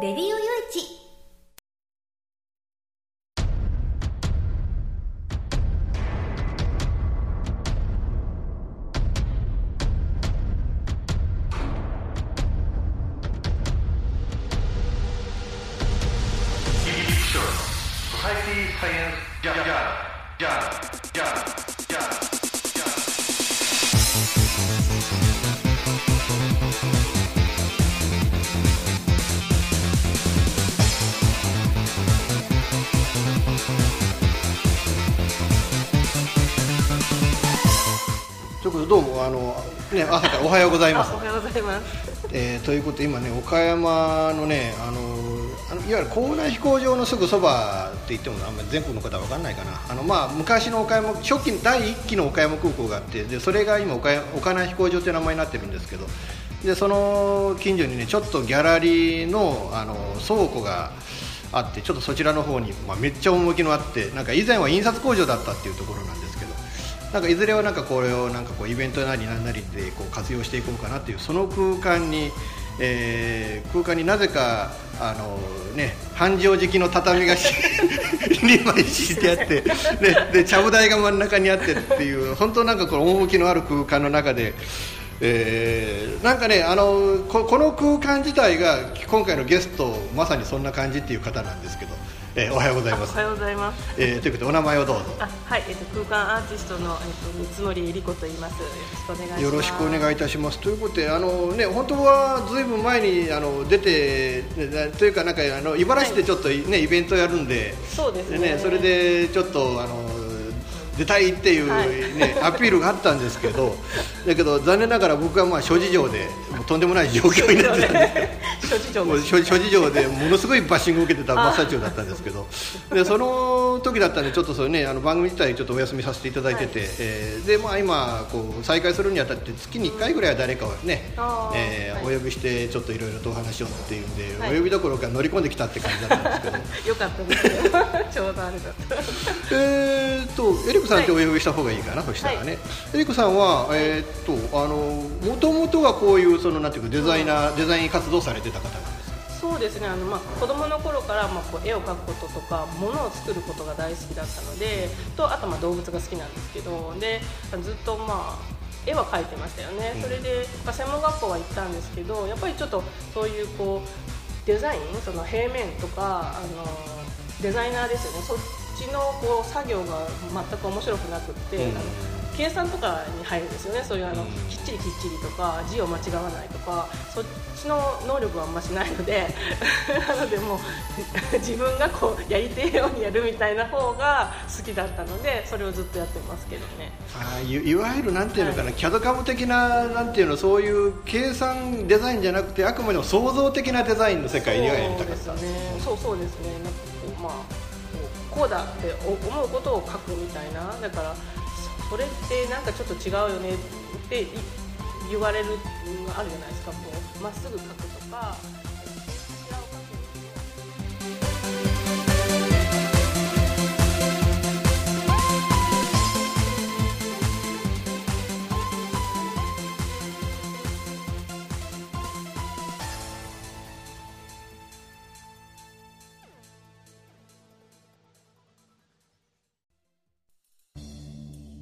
レディオざいますあお。はようございます。えーということで今ね岡山のねあのあのいわゆる港内飛行場のすぐそばって言ってもあんまり全国の方は分かんないかなあの、まあ、昔の岡山初期第1期の岡山空港があってでそれが今岡山飛行場という名前になってるんですけどでその近所にねちょっとギャラリーのあの倉庫があってちょっとそちらの方に、まあ、めっちゃ趣のあってなんか以前は印刷工場だったっていうところなんかいずれはなんかこれをなんかこうイベントなりなんなりでこう活用していこうかなっていうその空間に、えー空間になぜかあのね繁盛敷きの畳が 2枚敷いてあってででちゃぶ台が真ん中にあってっていう本当なんかこの趣のある空間の中で。えーなんかねあのここの空間自体が今回のゲストまさにそんな感じっていう方なんですけど、えーおはようございますおはようございます。えーということでお名前をどうぞあ、はい、えっと空間アーティストのえっと三森えり子と言います。よろしくお願いします。よろしくお願いいたします。ということで、あのね、本当はずいぶん前にあの出て、ねというか、なんかあの茨城でちょっとね、イベントやるんで。そうですねそれでちょっとあの出たいっていうはいね、アピールがあったんですけど、だけど残念ながら僕はまあ諸事情でもうとんでもない状況になってたんで す。諸事情です。諸諸事情でものすごいバッシングを受けてた真っ最中だったんですけどでその時だったんでちょっとそれ、ね、あの番組自体ちょっとお休みさせていただいてて、えーでまあ、今こう再開するにあたって月に1回ぐらいは誰かをね、えーはいお呼びしてちょっといろいろとお話をっていうんで、はいお呼びどころか乗り込んできたって感じだったんですけど よかったですよ。ちょうどあれだった。えーっとエリコさんってお呼びした方がいいかな、そしたらね、エリコさんは、えーっとあのもともとはこういうそのなんていうかデザイナー、デザイン活動されてた方なんですか？そうですね。あのまあ子供の頃からまあこう絵を描くこととか物を作ることが大好きだったので、とあとまあ動物が好きなんですけど、でずっとまあ。絵は描いてましたよね、それで、まあ、専門学校は行ったんですけどやっぱりちょっとそういうこうデザインその平面とかあのデザイナーですよね。そっちのこう作業が全く面白くなくって、うん。あの計算とかに入るんですよね。そういうあの、うん。きっちりきっちりとか字を間違わないとかそっちの能力はあんましないので なのでもう 自分がこうやりてえようにやるみたいな方が好きだったのでそれをずっとやってますけどね。あーいいわゆるなんていうのかな、キャドカム的ななんていうのそういう計算デザインじゃなくてあくまでも創造的なデザインの世界にはやりたかった。そうですね。そうそうですね。なんかこうまあこうだって思うことを書くみたいな。だからそれってなんかちょっと違うよねって言われるのがあるじゃないですか。こうまっすぐ書くとか。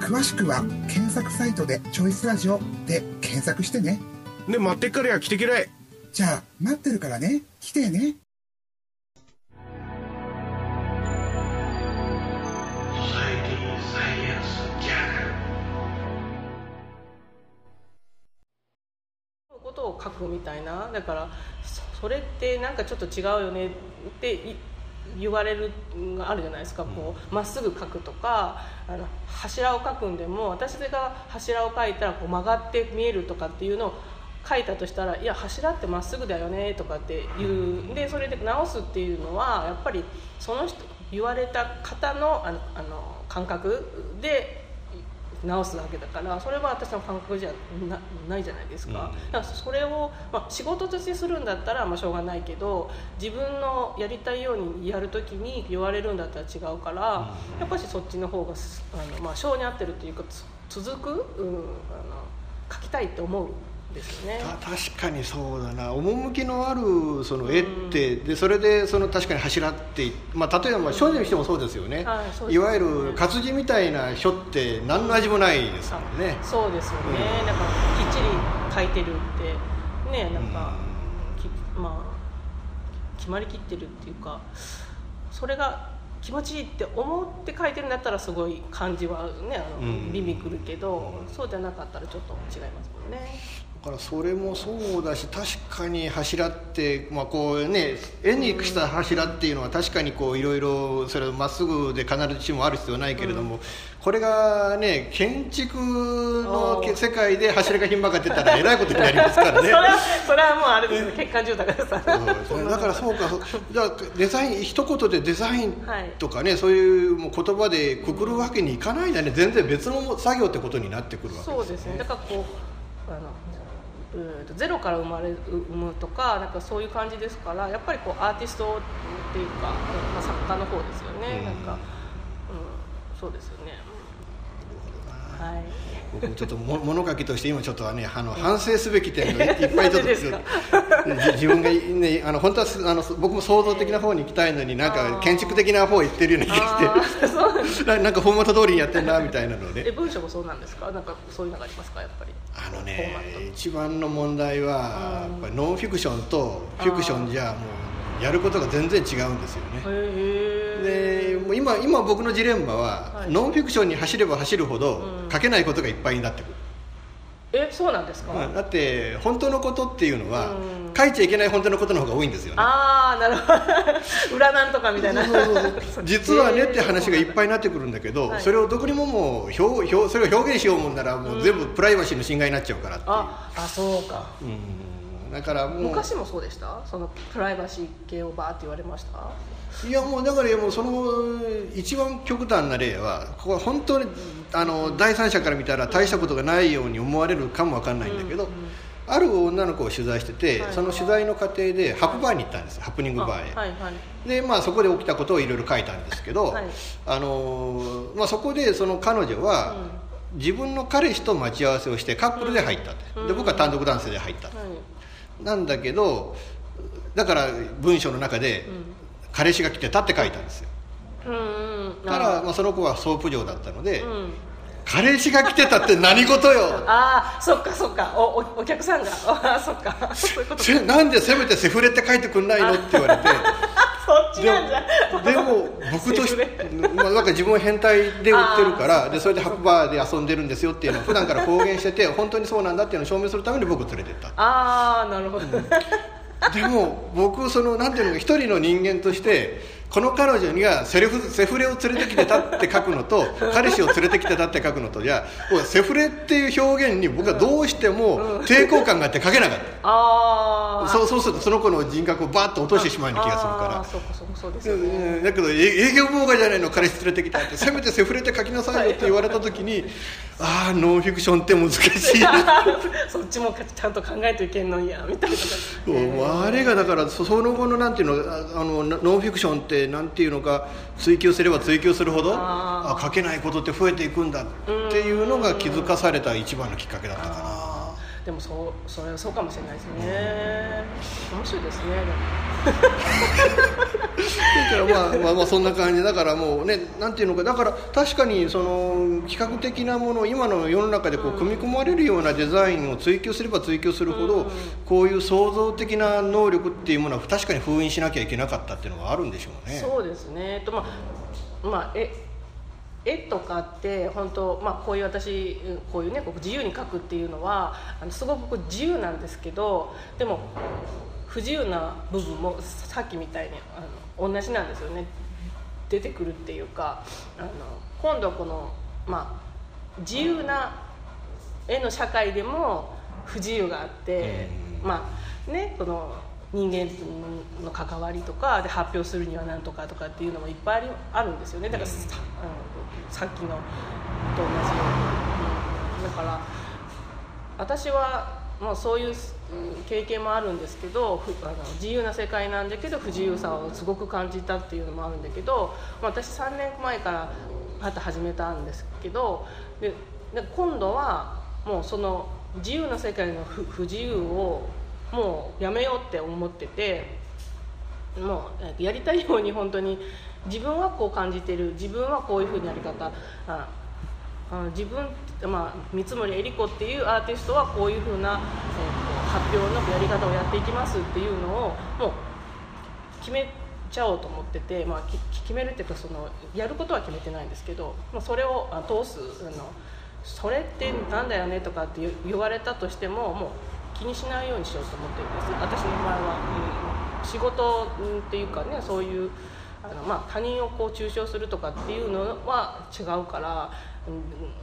詳しくは検索サイトで「チョイスラジオ」で検索してね。で待ってっからや来てけらいじゃあ待ってるからね。来てね。ことを書くみたいな。だからそそれってなんかちょっと違うよねってい言われるのがあるじゃないですか。こうまっすぐ書くとかあの柱を書くんでも私が柱を書いたらこう曲がって見えるとかっていうのを書いたとしたら「いや柱ってまっすぐだよね」とかって言うん。でそれで直すっていうのはやっぱりその人言われた方のあのあの感覚で直すわけだからそれは私の感覚じゃなないじゃないですか,、だからそれを、まあ、仕事としてするんだったらまあしょうがないけど自分のやりたいようにやるときに言われるんだったら違うから、やっぱしそっちの方がすあの、まあ、性に合ってるっていうかつ続く、うん、あの書きたいって思う。んですよね。た確かにそうだな。趣のあるその絵って、でそれでその確かに柱って、まあ、例えばまあ書にしてもそうですよね、はいそうですね。いわゆる活字みたいな書って何の味もないですもんね。そうですよね、なんかきっちり書いてるってねなんか、きまあ決まりきってるっていうかそれが気持ちいいって思って書いてるんだったらすごい感じはねあの、うん。ビビくるけどそうじゃなかったらちょっと違いますもんね。だからそれもそうだし確かに柱って、まあこうね、絵にした柱っていうのは確かにこういろいろそれまっすぐで必ずしもある必要はないけれども、これがね建築の世界で柱がひん曲がってたらえらいことになりますからね。それ。はそれはもうあれですね欠陥住宅ですそうだからそうかじゃあデザイン一言でデザインはい。とかね、そういうもう言葉でくくるわけにいかないんだね。全然別の作業ってことになってくるわけそうですね。だからこうあのうーんとゼロから生まれ生むとかなんかそういう感じですからやっぱりこうアーティストっていうか、まあ、作家の方ですよね、うん。なんか、うん、そうですよね、うんはい。僕ちょっとも 物書きとして今ちょっとはねあの反省すべき点がいっぱいちょっと 自分がねあの本当はすあの僕も創造的な方に行きたいのになんか建築的な方行ってるような気がして。な なんかフォーマット通りにやってんなみたいなのえで文章もそうなんですか？なんかそういうのがありますか？やっぱり。あのね一番の問題はやっぱりノンフィクションとフィクションじゃもうやることが全然違うんですよね。でもう今今僕のジレンマは、はい。ノンフィクションに走れば走るほど、うん。書けないことがいっぱいになってくる、えそうなんですか、まあだって本当のことっていうのは、うん。書いちゃいけない本当のことの方が多いんですよね。ああなるほど。裏なんとかみたいな。そうそうそう。実はねって話がいっぱいになってくるんだけど、はい。それをどこにももう表表それを表現しようもんならもう全部プライバシーの侵害になっちゃうからっていう、ああそうか。うんだからもう昔もそうでした？そのプライバシー系をバーって言われました？いやもうだからもうその一番極端な例はここは本当にあの第三者から見たら大したことがないように思われるかもわかんないんだけど、ある女の子を取材してて、はい。その取材の過程でハプバーに行ったんですハプニングバーへ、あはいはい。でまあそこで起きたことをいろいろ書いたんですけど、はい。あのーまあ、そこでその彼女は、自分の彼氏と待ち合わせをしてカップルで入ったって、うん。で僕は単独男性で入った、はいなんだけどだから文章の中で、彼氏が来てたって書いたんですよ。うんうんたら、まあ、その子はソープ嬢だったので、うん。彼氏が来てたって何事よ。ああそっかそっか。おおお客さんが。あそっか。そういうことなんでせめてセフレって書いてくんないのって言われてそっちでなんじゃもでも僕として、まあ、なんか自分は変態で売ってるからでそれでハプバーで遊んでるんですよっていうのを普段から公言してて本当にそうなんだっていうのを証明するために僕を連れてった。ああなるほど、でも僕そのなんていうのか一人の人間としてこの彼女にはセルフセフレを連れてきてたって書くのと彼氏を連れてきてたって書くのとじゃあセフレっていう表現に僕はどうしても抵抗感があって書けなかった。ああそうそうするとその子の人格をバーッと落としてしまうような気がするからそうですうよね。んだけどえ営業妨害じゃないの彼氏連れてきたって。せめてセフレで書きなさいよって言われた時にああノンフィクションって難しい。な そっちもちゃんと考えといけんのいやみたいなそうあれがだからそその後のなんていうのああのノンフィクションってなんていうのか追求すれば追求するほどああ書けないことって増えていくんだっていうのが気づかされた一番のきっかけだったかなでもそうそれはそうかもしれないですね。面白いですねでも。だからまあまあまあそんな感じだからもうねなんていうのかだから確かにその企画的なもの今の世の中でこう組み込まれるようなデザインを追求すれば追求するほどこういう創造的な能力っていうものは確かに封印しなきゃいけなかったっていうのがあるんでしょうね。そうですね。とまあまあえ絵とかって本当、まあ、こういう私うんこういうねこう自由に描くっていうのはあのすごく自由なんですけどでも不自由な部分もさっきみたいにあの同じなんですよね。出てくるっていうかあの今度この、まあ、自由な絵の社会でも不自由があって、まあねこの人間の関わりとかで発表するには何とかとかっていうのもいっぱいあるんですよね。だからさ,、うん、さっきのと同じように、うんだから私はもうそういううん経験もあるんですけどふあの自由な世界なんだけど不自由さをすごく感じたっていうのもあるんだけど、まあ、私3年前からまた始めたんですけどでで今度はもうその自由な世界の不不自由をもうやめようって思っててもうやりたいように本当に自分はこう感じてる自分はこういうふうにやり方ああ自分、まあ、三森恵理子っていうアーティストはこういうふうな、えー発表のやり方をやっていきますっていうのをもう決めちゃおうと思ってて、まあ、き決めるっていうかそのやることは決めてないんですけど、まあ、それをあ通すあのそれってなんだよねとかって言われたとしてももう気にしないようにしようと思ってるんです。私の場合は、うん仕事うんっていうかねそういうあの、まあ、他人をこう中傷するとかっていうのは違うから、うん、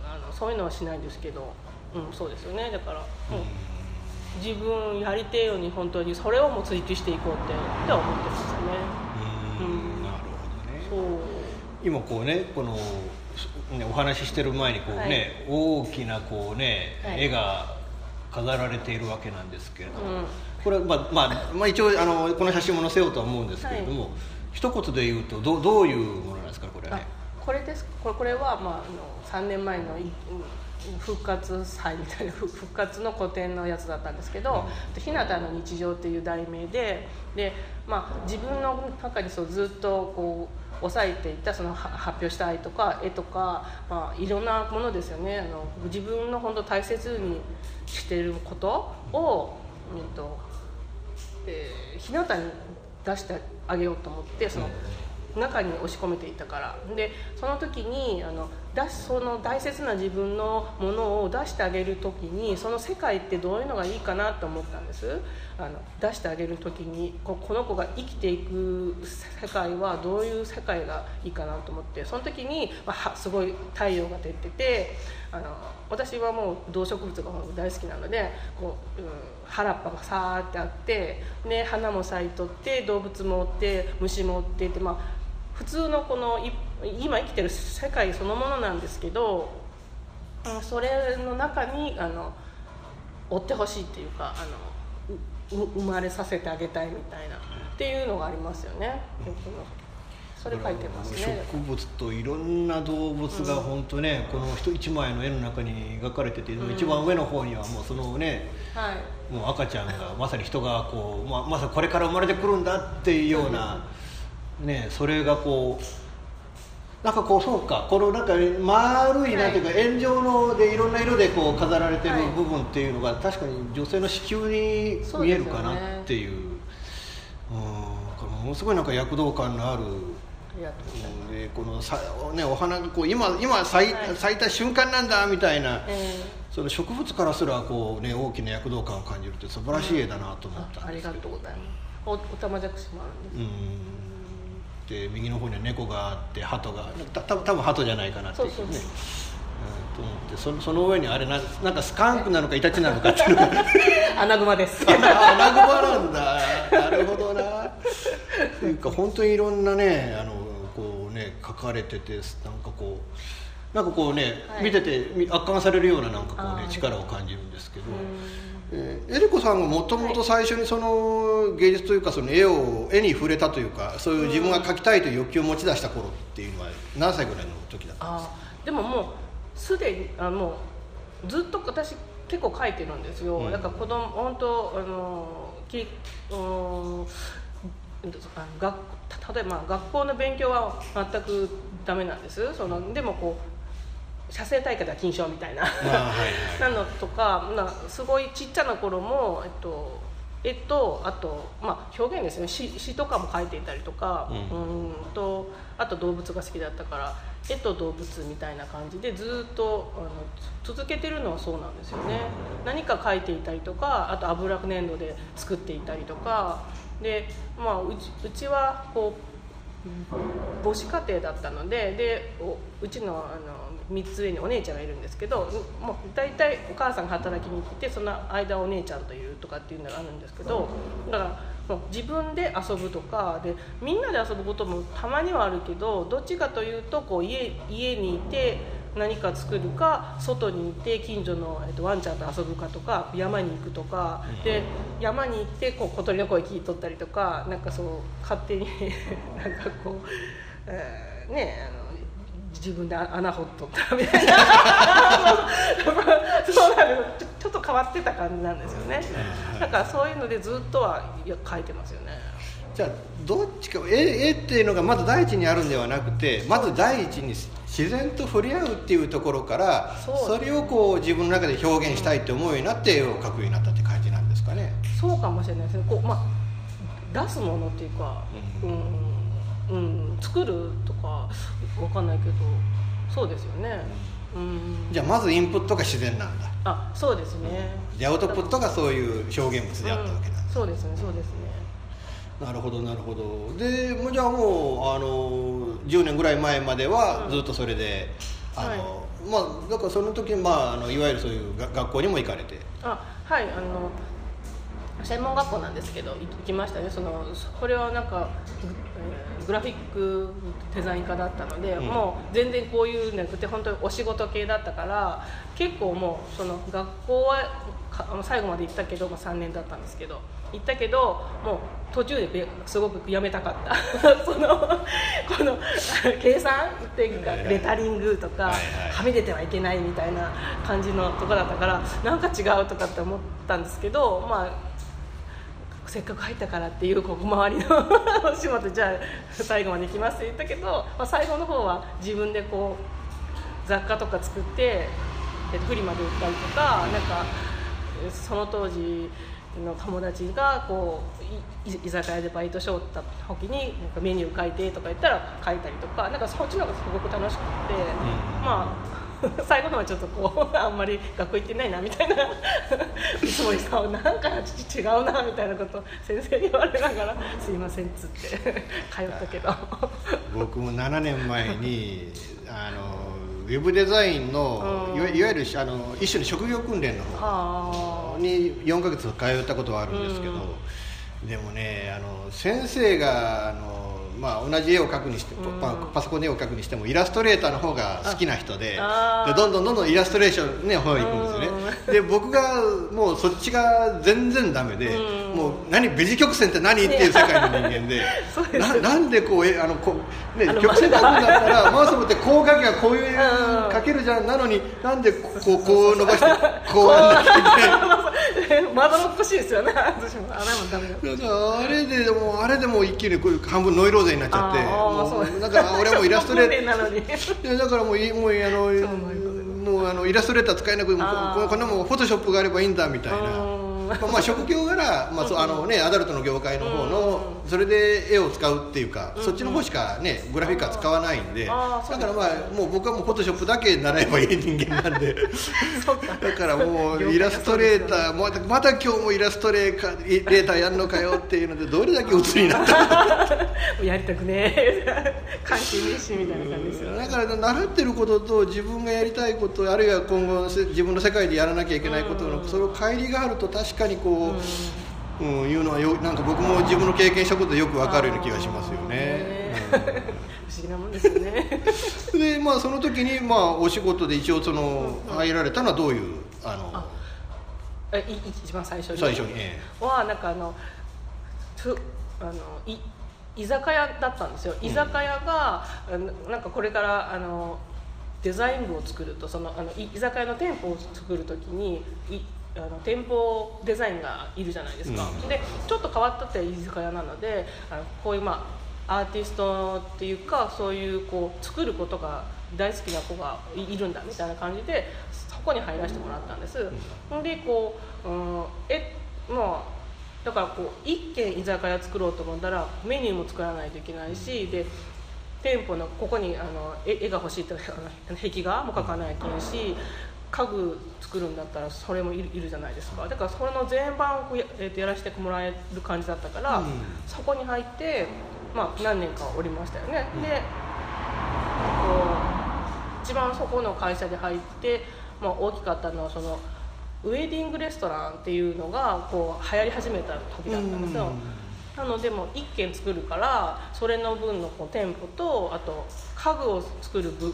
あのそういうのはしないんですけど、うん、そうですよね。だから、うん、自分やりてえように本当にそれをもう追求していこうってって思ってますね。うんなるほどね。そう。今こうねこの、ね、お話ししてる前にこうね、大きなこうね、はい。絵が飾られているわけなんですけれども、うん。これは、まあまあまあ、一応あのこの写真も載せようとは思うんですけれども、一言で言うとどうどういうものなんですかこれ。はあね。これです。これこれは、まあ、あの3年前のい復活祭みたいな復復活の個展のやつだったんですけど「日向の日常」っていう題名でで、まあ、自分の中にそうずっとこう抑えていたその発表したいとか絵とか、まあ、いろんなものですよね。あの自分の本当大切にしていることを、うんとえー、日向に出してあげようと思ってその中に押し込めていたから。でその時にあの出しその大切な自分のものを出してあげる時にその世界ってどういうのがいいかなと思ったんです？あの出してあげる時にここの子が生きていく世界はどういう世界がいいかなと思って。その時に、まあすごい太陽が出ててあの私はもう動植物が大好きなのでこう、うん、原っぱがさーってあってで花も咲いとって動物もおって虫もおってって、まあ、普通のこのい今生きてる世界そのものなんですけどうんそれの中にあの追ってほしいっていうかあのうう生まれさせてあげたいみたいなっていうのがありますよね。それ書いてますね。植物といろんな動物が本当ね、この一一枚の絵の中に描かれてて、一番上の方にはもうそのねはい。もう赤ちゃんがまさに人がこう、まあ、まさにこれから生まれてくるんだっていうような、ね、それがこうなんかこうそうかこのなんか丸いなんていうか円状のでいろんな色でこう飾られてるはい。部分っていうのが確かに女性の子宮に見えるかなっていう。うんこれものすごいなんか躍動感のある。でこのさ、ね、お花がこう今今咲い,、はい。咲いた瞬間なんだみたいな、えその植物からすらこう、ね、大きな躍動感を感じるって素晴らしい絵だなと思っーあありたんですけど。がとうございます。おおたまじゃくしもあるんです。うんって右の方には猫があって鳩がた多分鳩じゃないかなっていうね。うと思ってそのその上にあれななんかスカンクなのかイタチなのかっていうのが。アナグマです。アナグマなんだ。なるほどな。というか本当にいろんなねあのこうね書かれててなんかこうなんかこうね、はい、見てて圧巻されるようななんかこうね力を感じるんですけど。えーエリコさんがもともと最初にその芸術というかその絵を絵に触れたというかそういう自分が描きたいという欲求を持ち出した頃っていうのは何歳ぐらいの時だったんですか？でももうすでにあもうずっと私結構書いてるんですよ、うん。だから子供本当あのきうーんあの学た例えば学校の勉強は全くダメなんです。そのでもこう写生大会では金賞みたいな。なのとかなすごいちっちゃな頃も、えっと、絵とあと、まあ、表現ですね。詩詩とかも描いていたりとか、ううんんとあと動物が好きだったから絵と動物みたいな感じでずっとあのつ続けてるのはそうなんですよね。何か描いていたりとかあと油粘土で作っていたりとかで、まあ、うちうちはこう母子家庭だったのででおうちのあの3つ上にお姉ちゃんがいるんですけどもう大体お母さんが働きに行ってその間お姉ちゃんといるとかっていうのがあるんですけどだからもう自分で遊ぶとかでみんなで遊ぶこともたまにはあるけどどっちかというとこう家家にいて何か作るか外にいて近所の、えっと、ワンちゃんと遊ぶかとか山に行くとかで山に行ってこう小鳥の声聞いとったりとかなんかそう勝手に なんかこう、えーねあの自分で穴掘っとったみたいな。そうなる。ちょちょっと変わってた感じなんですよね。だからそういうのでずっとは書いてますよね。じゃあどっちか絵絵っていうのがまず第一にあるんではなくてまず第一に自然と触れ合うっていうところからそれをこう自分の中で表現したいって思うようになって絵を描くようになったって感じなんですかね。そうかもしれないですね。こう、まあ、出すものっていうか、ううんうん作るとかわかんないけどそうですよね。うん。じゃあまずインプットが自然なんだ。あそうですね。でアウトプットがそういう表現物であったわけなんだ、うん。そうですねそうですね。なるほどなるほど。でもうじゃあもうあの10年ぐらい前まではずっとそれで、あのまあだからその時まああのいわゆるそういうが学校にも行かれて。あはいあの専門学校なんですけど行きましたね。そのこれはなんか、えーグラフィックデザイン科だったので、うん。もう全然こういうなくて本当にお仕事系だったから結構もうその学校は最後まで行ったけど、まあ、3年だったんですけど行ったけどもう途中でべすごくやめたかった。そのこの計算っていうかレタリングとか、はみ出てはいけないみたいな感じのとこだったからなんか違うとかって思ったんですけどまあせっかく入ったからっていうここ周りの お仕事じゃあ最後まで行きますって言ったけど、まあ、最後の方は自分でこう雑貨とか作って、えっと、フリマで売ったりとかなんかえその当時の友達がこう居酒屋でバイトしよった時になんかメニュー書いてとか言ったら書いたりとかなんかそっちの方がすごく楽しくて、まあ 最後のはちょっとこうあんまり学校行ってないなみたいないつもにさなんか父違うなみたいなこと先生に言われながら「すいません」っつって通ったけど。僕も7年前にあのウェブデザインのうん。いわいわゆるあの一種の職業訓練の方はに4ヶ月通ったことはあるんですけど、でもねあの先生があの、まあ、同じ絵を描くにして、うん。パパソコンで絵を描くにしてもイラストレーターの方が好きな人ででどんどんどんどんイラストレーションの方に行くんですよね。で僕がもうそっちが全然ダメでうん。もう何ベジ曲線って何？っていう世界の人間で です。ななんでこうえあのこう、ね、曲線描くんだったらマウス持ってこう描けばこういううん。描けるじゃん。なのになんでこうこう伸ばして こうやんなきゃいけない？まどろっこしいですよね。私もあれもダメだあれでもうあれでもう一気にこういう半分ノイローゼになっちゃって。だから俺はもうイラストレー訓練 なのに。いやだからもういもうあのもうあのイラストレーター使えなくてこんなもんフォトショップがあればいいんだみたいな。うん。まあ、まあ職業柄、まあそうあのね、アダルトの業界の方のそれで絵を使うっていうか、そっちの方しかねグラフィックは使わないんでだからまあもう僕はもうフォトショップだけ習えばいい人間なんで。そっか。だからもうイラストレーターまたまた今日もイラストレーターやんのかよっていうのでどれだけ鬱になったか やりたくねえ。関係ねえしみたいな感じですよ。だから習ってることと自分がやりたいことあるいは今後せ自分の世界でやらなきゃいけないことのそれを乖離があると確かにこう、うん、いうのはよなんか僕も自分の経験したことでよくわかるような気がしますよね。不思議なもんですよね。う んでまあその時にまあお仕事で一応その入られたのはどういうあのあ一番最初に？最初に、えはなんかあのふあのい居酒屋だったんですよ。居酒屋が、あのなんかこれからあのデザイン部を作るとそのあのい居酒屋の店舗を作る時にいあの店舗デザインがいるじゃないですか、うん。でちょっと変わったって居酒屋なのであのこういうまあアーティストっていうかそういうこう作ることが大好きな子がいいるんだみたいな感じでそこに入らせてもらったんです、でこう、うん、えまあだからこう一軒居酒屋作ろうと思ったらメニューも作らないといけないしで店舗のここにあの絵絵が欲しいってあの壁画も描かないといけないし家具作るんだったらそれもいるじゃないですか。だからそれの全般をや,、えーとやらせてもらえる感じだったから、うん。そこに入って、まあ、何年かおりましたよね、でこう一番そこの会社で入って、まあ、大きかったのはそのウェディングレストランっていうのがこう流行り始めた時だったんですよ、なのでもう1軒作るからそれの分のこう店舗とあと家具を作る部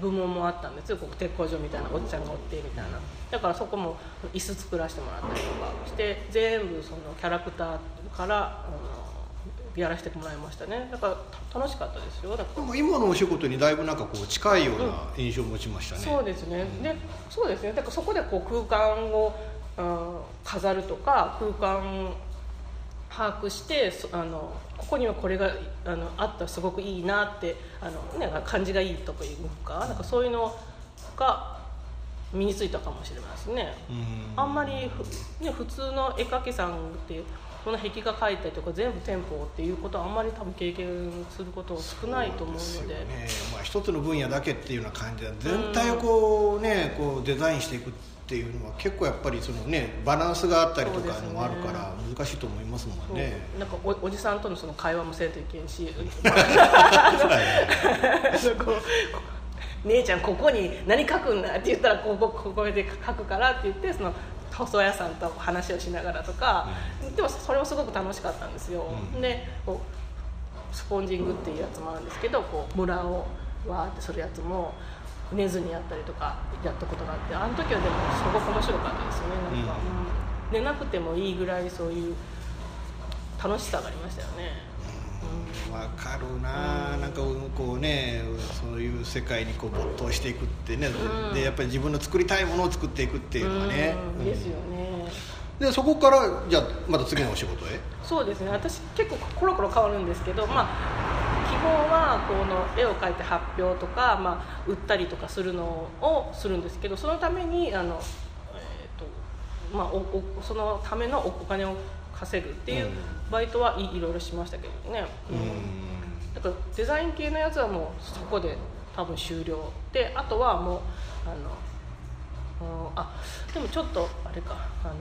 部門もあったんですよ。ここ鉄工所みたいなおっちゃんがおってみたいな。だからそこも椅子作らせてもらったりとかして全部そのキャラクターからあのやらせてもらいましたね。だからた楽しかったですよ。だからでも今のお仕事にだいぶなんかこう近いような印象を持ちましたね、そうですね、でそうですね。だからそこでこう空間を、うん飾るとか空間把握してそあのここにはこれがあのあったらすごくいいなってあの、ね、感じがいいとかいうかなんかそういうのが身についたかもしれないですね。うん。あんまりふ、ね、普通の絵描きさんってこの壁画描いたりとか全部店舗っていうことはあんまり多分経験すること少ないと思うので。ね。まあ、一つの分野だけっていうような感じで全体をこうねこうデザインしていくっていうのは結構やっぱりそのねバランスがあったりとかのもあるから難しいと思いますもんね。なんかおおじさんとのその会話もせんといけんし 姉ちゃんここに何書くんだって言ったらここここで書くからって言ってその塗装屋さんと話をしながらとか、でもそれもすごく楽しかったんですよ、うん。でこうスポンジングっていうやつもあるんですけどこうムラをわーってするやつも寝ずにやったりとかやったことがあってあの時はでもすごく面白かったですよねなんか、うん。寝なくてもいいぐらいそういう楽しさがありましたよね、わかるな、なんかこうねそういう世界にこう没頭していくってね、うん。でやっぱり自分の作りたいものを作っていくっていうのはね、うん。ですよね、でそこからじゃあまた次のお仕事へ？そうですね。私結構コロコロ変わるんですけどまあ基本はこの絵を描いて発表とか、まあ、売ったりとかするのをするんですけどそのためにあの、えーとまあ、おおそのためのおお金を稼ぐっていううん。バイトはいいろいろしましたけどね、うん。だからデザイン系のやつはもうそこで多分終了であとはもうあのうんあでもちょっとあれかあの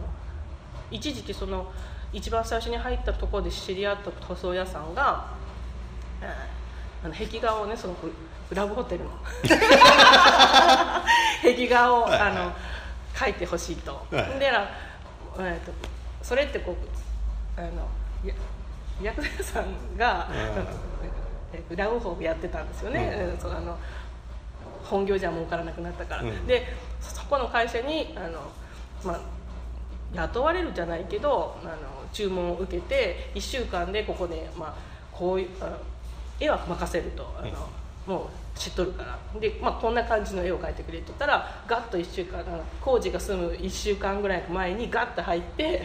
一時期その一番最初に入ったところで知り合った塗装屋さんが、えーあの壁画をねそのグラブホテルの 壁画をはいはい。あの描いてほしいと、はいでなえーとそれってこうあのや薬剤屋さんが、うん。ラウホーやってたんですよね、うん。えーそうあの本業じゃ儲からなくなったから、うん。でそそこの会社にあの、まあ、雇われるじゃないけどあの注文を受けて1週間でここで、まあ、こういうあ絵は任せるとあの、もう知っとるから。で、まあ、こんな感じの絵を描いてくれって言ったらガッと1週間あの工事が済む1週間ぐらい前にガッと入って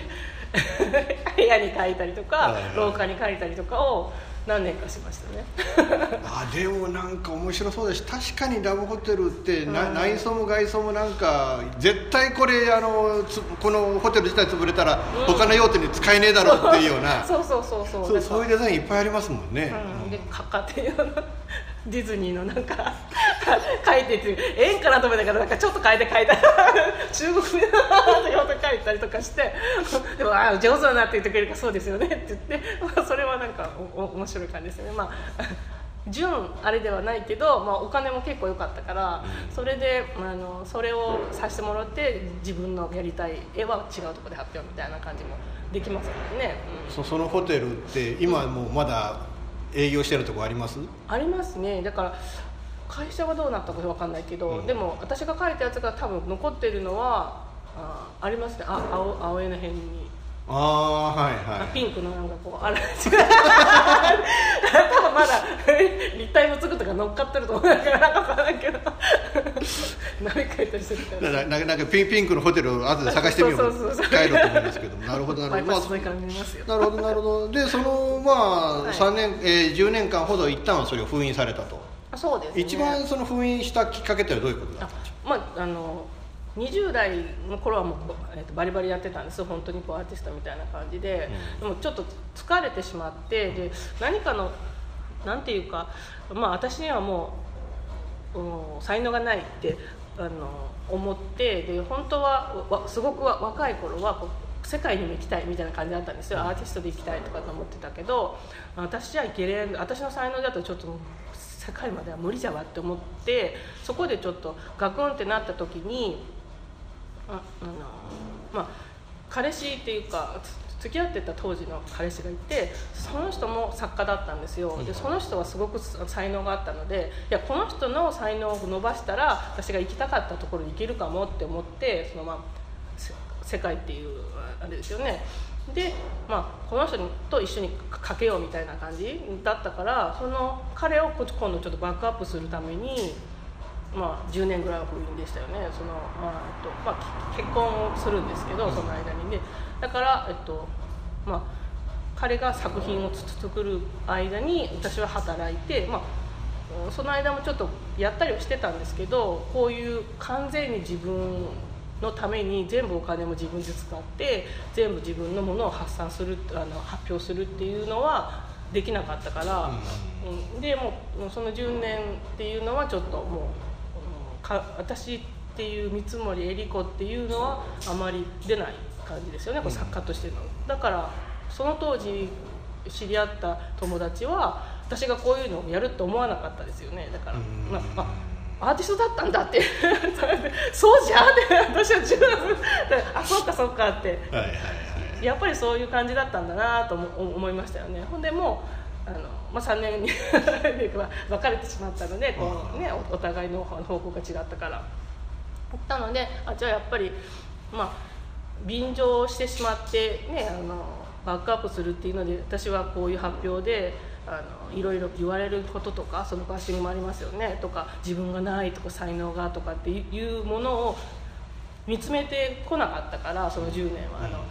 部屋に描いたりとか廊下に描いたりとかを何年かしましたね。あでもなんか面白そうだし確かにラブホテルってな、うん。内装も外装もなんか絶対これあのつこのホテル自体潰れたらうん。他の用途に使えねえだろうっていうような、そうそうそうそう。そうそういうデザインいっぱいありますもんね、うん、でかかっていうのディズニーのなんか 書いてってええんかなと思ったからなんかちょっと変えて書いた。中国風の用途書いたりとかして でもあ上手だなって言ってくれるからそうですよね。って言って、まあ、それはなんかおお面白い感じですね。まあ純あれではないけど、まあ、お金も結構良かったからそれであのそれをさせてもらって自分のやりたい絵は違うところで発表みたいな感じもできますからね、うん。そそのホテルって今もうまだ営業してるとこあります？ありますね。だから会社はどうなったかわかんないけど、うん。でも私が書いたやつが多分残ってるのはあありますね。あ青青江の辺に。ああはいあはピンクのなんかこうあれ違う。多分まだ立体物とか乗っかってると思うんだけどなんか分からんけど。何書いたりするかいならななんかピンピンクのホテルを後で探してみよう。そうそうそう帰ろうと思うんですけどなるほどなるほど、まあパス沿いから見ますよ。なるほどなるほど。でそのまあ、はい。3年、えー、10年間ほど一旦はそれを封印されたと、あそうですね。一番その封印したきっかけってのはどういうことだあまああの20代の頃はもう、えー、とバリバリやってたんです本当にこうアーティストみたいな感じで、でもちょっと疲れてしまってで何かのなんていうかまあ私にはもう、うん、才能がないってあの思ってで本当はわすごくわ若い頃はこう世界にも行きたいみたいな感じだったんですよ。アーティストで行きたいとかと思ってたけど私じゃいけれん私の才能だとちょっと世界までは無理じゃわって思ってそこでちょっとガクンってなった時にああのまあ彼氏っていうかつ付き合ってた当時の彼氏がいてその人も作家だったんですよ。でその人はすごく才能があったのでいやこの人の才能を伸ばしたら私が行きたかったところに行けるかもって思ってそのまあせ世界っていうあれですよね。で、まあ、この人と一緒にかけようみたいな感じだったからその彼をこ今度ちょっとバックアップするためにまあ、10年ぐらいは封印でしたよね。その、まあえっとまあ、き結婚をするんですけどその間にね。だから、えっとまあ、彼が作品をつ作る間に私は働いて、まあうん、その間もちょっとやったりはしてたんですけどこういう完全に自分のために全部お金も自分で使って全部自分のものを発散するあの発表するっていうのはできなかったから、うん、でもうその10年っていうのはちょっともう、うんか私っていう三森恵理子っていうのはあまり出ない感じですよね、こう作家としての。だからその当時知り合った友達は私がこういうのをやると思わなかったですよね。だから、うん。まあアーティストだったんだって。そうじゃんって私は自分あそうかそうかって。はいはいはい。やっぱりそういう感じだったんだなと思思いましたよね。ほんでもうあの、まあ、3年に別れてしまったのでこう、ね、おお互いの方向が違ったから。なのであじゃあやっぱりまあ便乗してしまってねあのバックアップするっていうので私はこういう発表であのいろいろ言われることとかそのバッシングもありますよねとか自分がないとか才能がとかっていうものを見つめてこなかったからその10年は。あの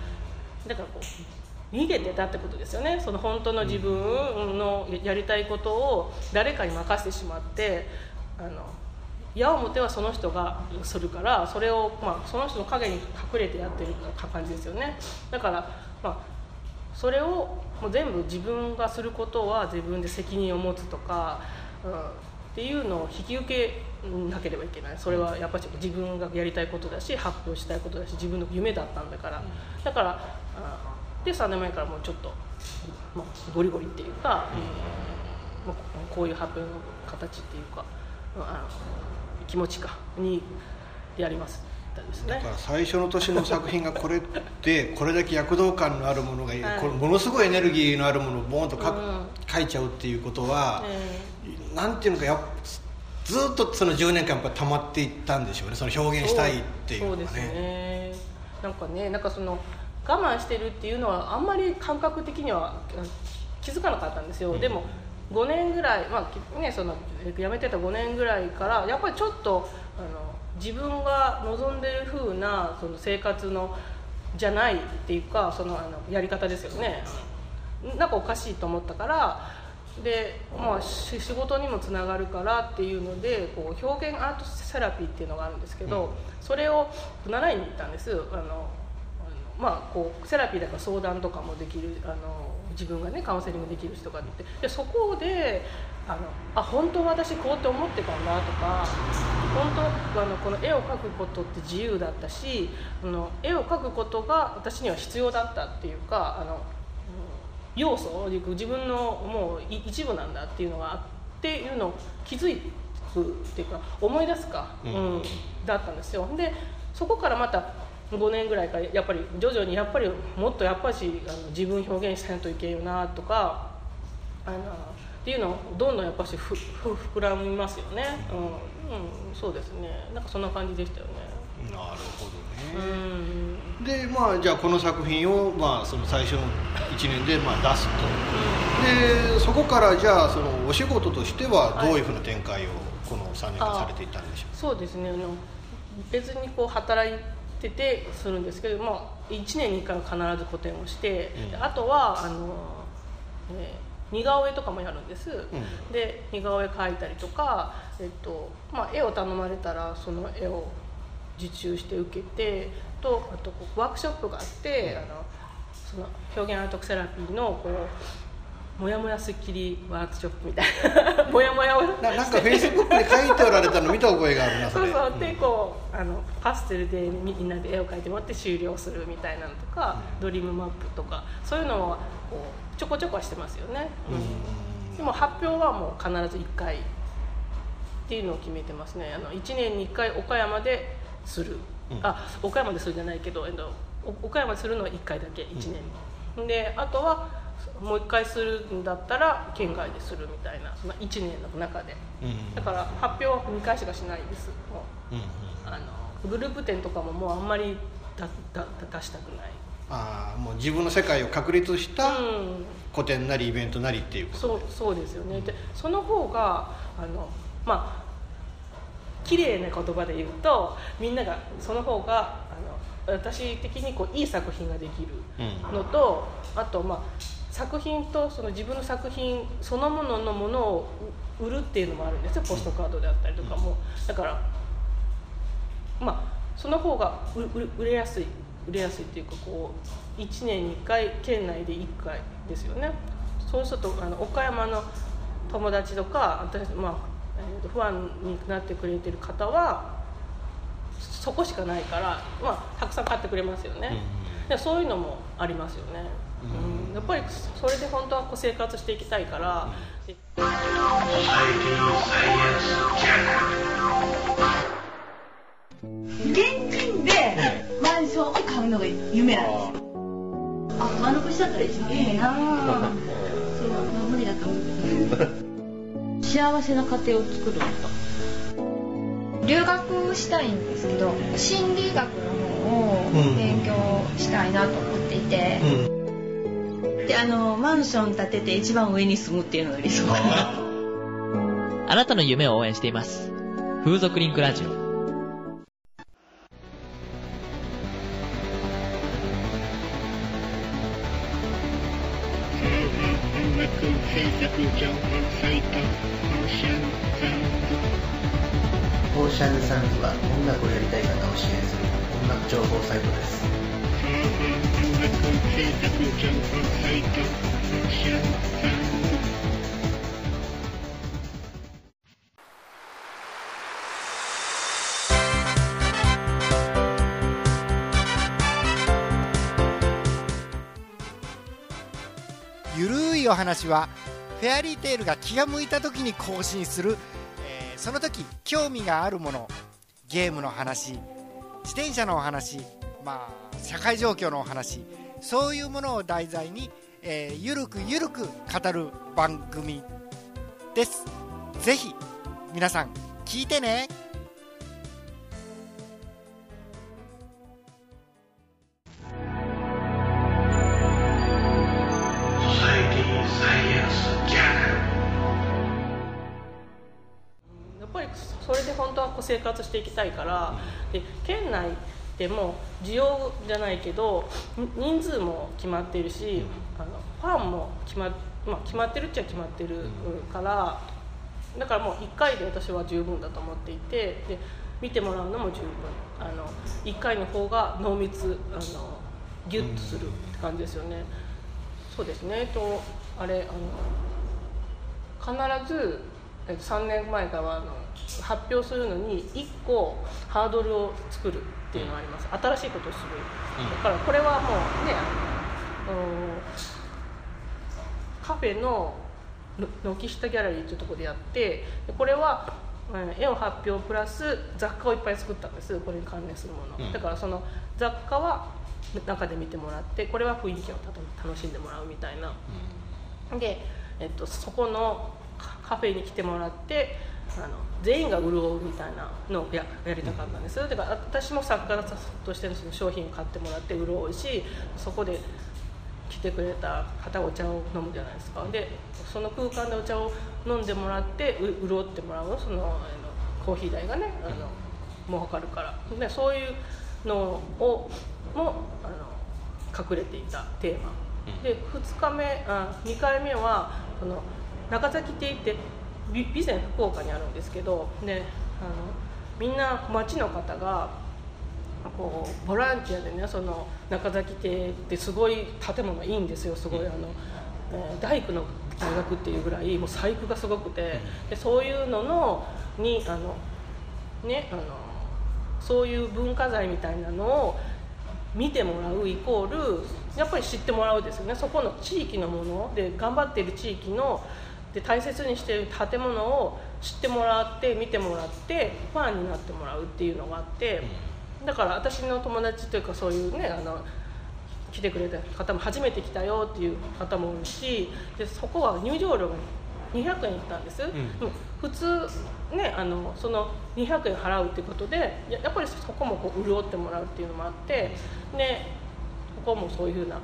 だからこう逃げてたってことですよね。その本当の自分のやりたいことを誰かに任せてしまってあの矢面はその人がするからそれを、まあ、その人の陰に隠れてやってる感じですよね。だから、まあ、それをもう全部自分がすることは自分で責任を持つとか、うん、っていうのを引き受けなければいけない。それはやっぱり自分がやりたいことだし発表したいことだし自分の夢だったんだから。だからあで3年前からもうちょっと、まあ、ゴリゴリっていうか、うん。まあ、こういう発表の形っていうか、うんあの気持ちかにやりますですね。だから最初の年の作品がこれで これだけ躍動感のあるものが、はいこれものすごいエネルギーのあるものをボーンとか、うん。書いちゃうっていうことは、えなんていうのかやっずっとその10年間やっぱ溜まっていったんでしょうね。その表現したいっていうのがそうですねね。なんかねなんかその我慢してるっていうのはあんまり感覚的にはあ気づかなかったんですよ、でも5年ぐらい、まあね、そのえ辞めてた5年ぐらいからやっぱりちょっとあの自分が望んでる風なその生活のじゃないっていうかそのあのやり方ですよね。なんかおかしいと思ったからで、まあ、し仕事にもつながるからっていうのでこう表現アートセラピーっていうのがあるんですけど、それを習いに行ったんです。あのまあこうセラピーだから相談とかもできるあの自分がねカウンセリングできる人がいてでそこであのあ本当は私こうって思ってたんだとか本当あのこの絵を描くことって自由だったしあの絵を描くことが私には必要だったっていうかあの要素自分のもうい一部なんだっていうのがあっていうのを気づくっていうか思い出すか、ううんんだったんですよ。でそこからまた5年ぐらいからやっぱり徐々にやっぱりもっとやっぱしあの自分表現しないといけんよなとかあのっていうのをどんどんやっぱしふふ膨らみますよね、うん、うん、そうですね。なんかそんな感じでしたよね。なるほうどね、ん。でまあじゃあこの作品をまあその最初の1年でまあ出すと。でそこからじゃあそのお仕事としてはどういうふうな展開をこの3年間されていったんでしょそうですね。あの別にこう働いててするんですけど、まあ、1年に1回は必ず個展をして、うん。であとはあの、えー似顔絵とかもやるんです、ん。で似顔絵描いたりとか、えっとまあ、絵を頼まれたらその絵を受注して受けてとあとワークショップがあって、あのその表現アートセラピーのこうもやもやすっきりワークショップみたいな。もやもやを。うななんかフェイスブックに書いておられたの見た覚えがあるなそれ。そうそう。でこうあのパステルでみんなで絵を描いてもらって終了するみたいなのとか、ドリームマップとかそういうのをこうちょこちょこはしてますよね、うん。でも発表はもう必ず1回っていうのを決めてますね。あの1年に1回岡山でする、うん。あ岡山でするじゃないけど岡山でするのは1回だけ1年に、であとはもう1回するんだったら県外でするみたいなその1年の中で。うん。だから発表は2回しかしないです。もううんうんあのグループ展とかももうあんまりだだ出したくない。ああもう自分の世界を確立したうん。個展なりイベントなりっていうことそうそうですよね。でその方があのまあ綺麗な言葉で言うとみんながその方があの私的にこういい作品ができるうん。のと、あとまあ作品とその自分の作品そのもののものを売るっていうのもあるんですよポストカードであったりとかも。だからまあその方が売れやすい売れやすいっていうかこう1年に1回県内で1回ですよね。そうするとあの岡山の友達とか私、まあえーとファンになってくれてる方はそこしかないから、まあ、たくさん買ってくれますよね、でそういうのもありますよね、うんやっぱりそれで本当はこう生活していきたいから、で現金でマンションを買うのが夢なんですよ。あ、丸腰だったら一番いいな。そう、まあ無理だと思う。幸せな家庭を作るのと。留学したいんですけど心理学の方を勉強したいなと思っていて、で、あの、マンション建てて一番上に住むっていうのが理想かな。あなたの夢を応援しています。風俗リンクラジオ。オーシャンサンズは音楽をやりたい方を支援する音楽情報サイトです。ゆるいお話はフェアリーテールが気が向いた時に更新する、えーその時興味があるものゲームの話自転車のお話まあ社会状況のお話。そういうものを題材に、えーゆるくゆるく語る番組です。ぜひ皆さん聞いてね。やっぱりそれで本当はこう生活していきたいから、で県内でも需要じゃないけどに人数も決まってるし、あのファンも決ま,、まあ、決まってるっちゃ決まってるからだからもう1回で私は十分だと思っていてで見てもらうのも十分。あの1回の方が濃密あのギュッとするって感じですよね。そうですね。とあれあの必ずえっと3年前からはあの発表するのに1個ハードルを作るっていうのがあります。新しいことをする、だからこれはもうねあのカフェのの軒下ギャラリーっていうところでやってでこれは絵を発表プラス雑貨をいっぱい作ったんです。これに関連するもの、うん、だからその雑貨は中で見てもらってこれは雰囲気を楽しんでもらうみたいな、うん、で、えっと、そこのカフェに来てもらってあの全員が潤うみたいなのをややりたかったんです。だから私も作家としてのその商品を買ってもらって潤うしそこで来てくれた方お茶を飲むじゃないですか。でその空間でお茶を飲んでもらって潤ってもらうそのあのコーヒー代がねあの儲かるから。でそういうのをもあの隠れていたテーマ。で2日目あ2回目はその中崎亭って備前福岡にあるんですけどであのみんな町の方がこうボランティアでねその中崎亭ってすごい建物いいんですよすごいあの、えー、大工の大学っていうぐらいもう細工がすごくてでそういうののにあのねあのそういう文化財みたいなのを見てもらうイコールやっぱり知ってもらうですよね。そこの地域のもので頑張っている地域ので大切にしている建物を知ってもらって見てもらってファンになってもらうっていうのがあってだから私の友達というかそういうねあの来てくれた方も初めて来たよっていう方もいるしでそこは入場料が200円いったんです、うん、普通ねあのその200円払うっていうことでやっぱりそこもこう潤ってもらうっていうのもあってでここもそういうふうな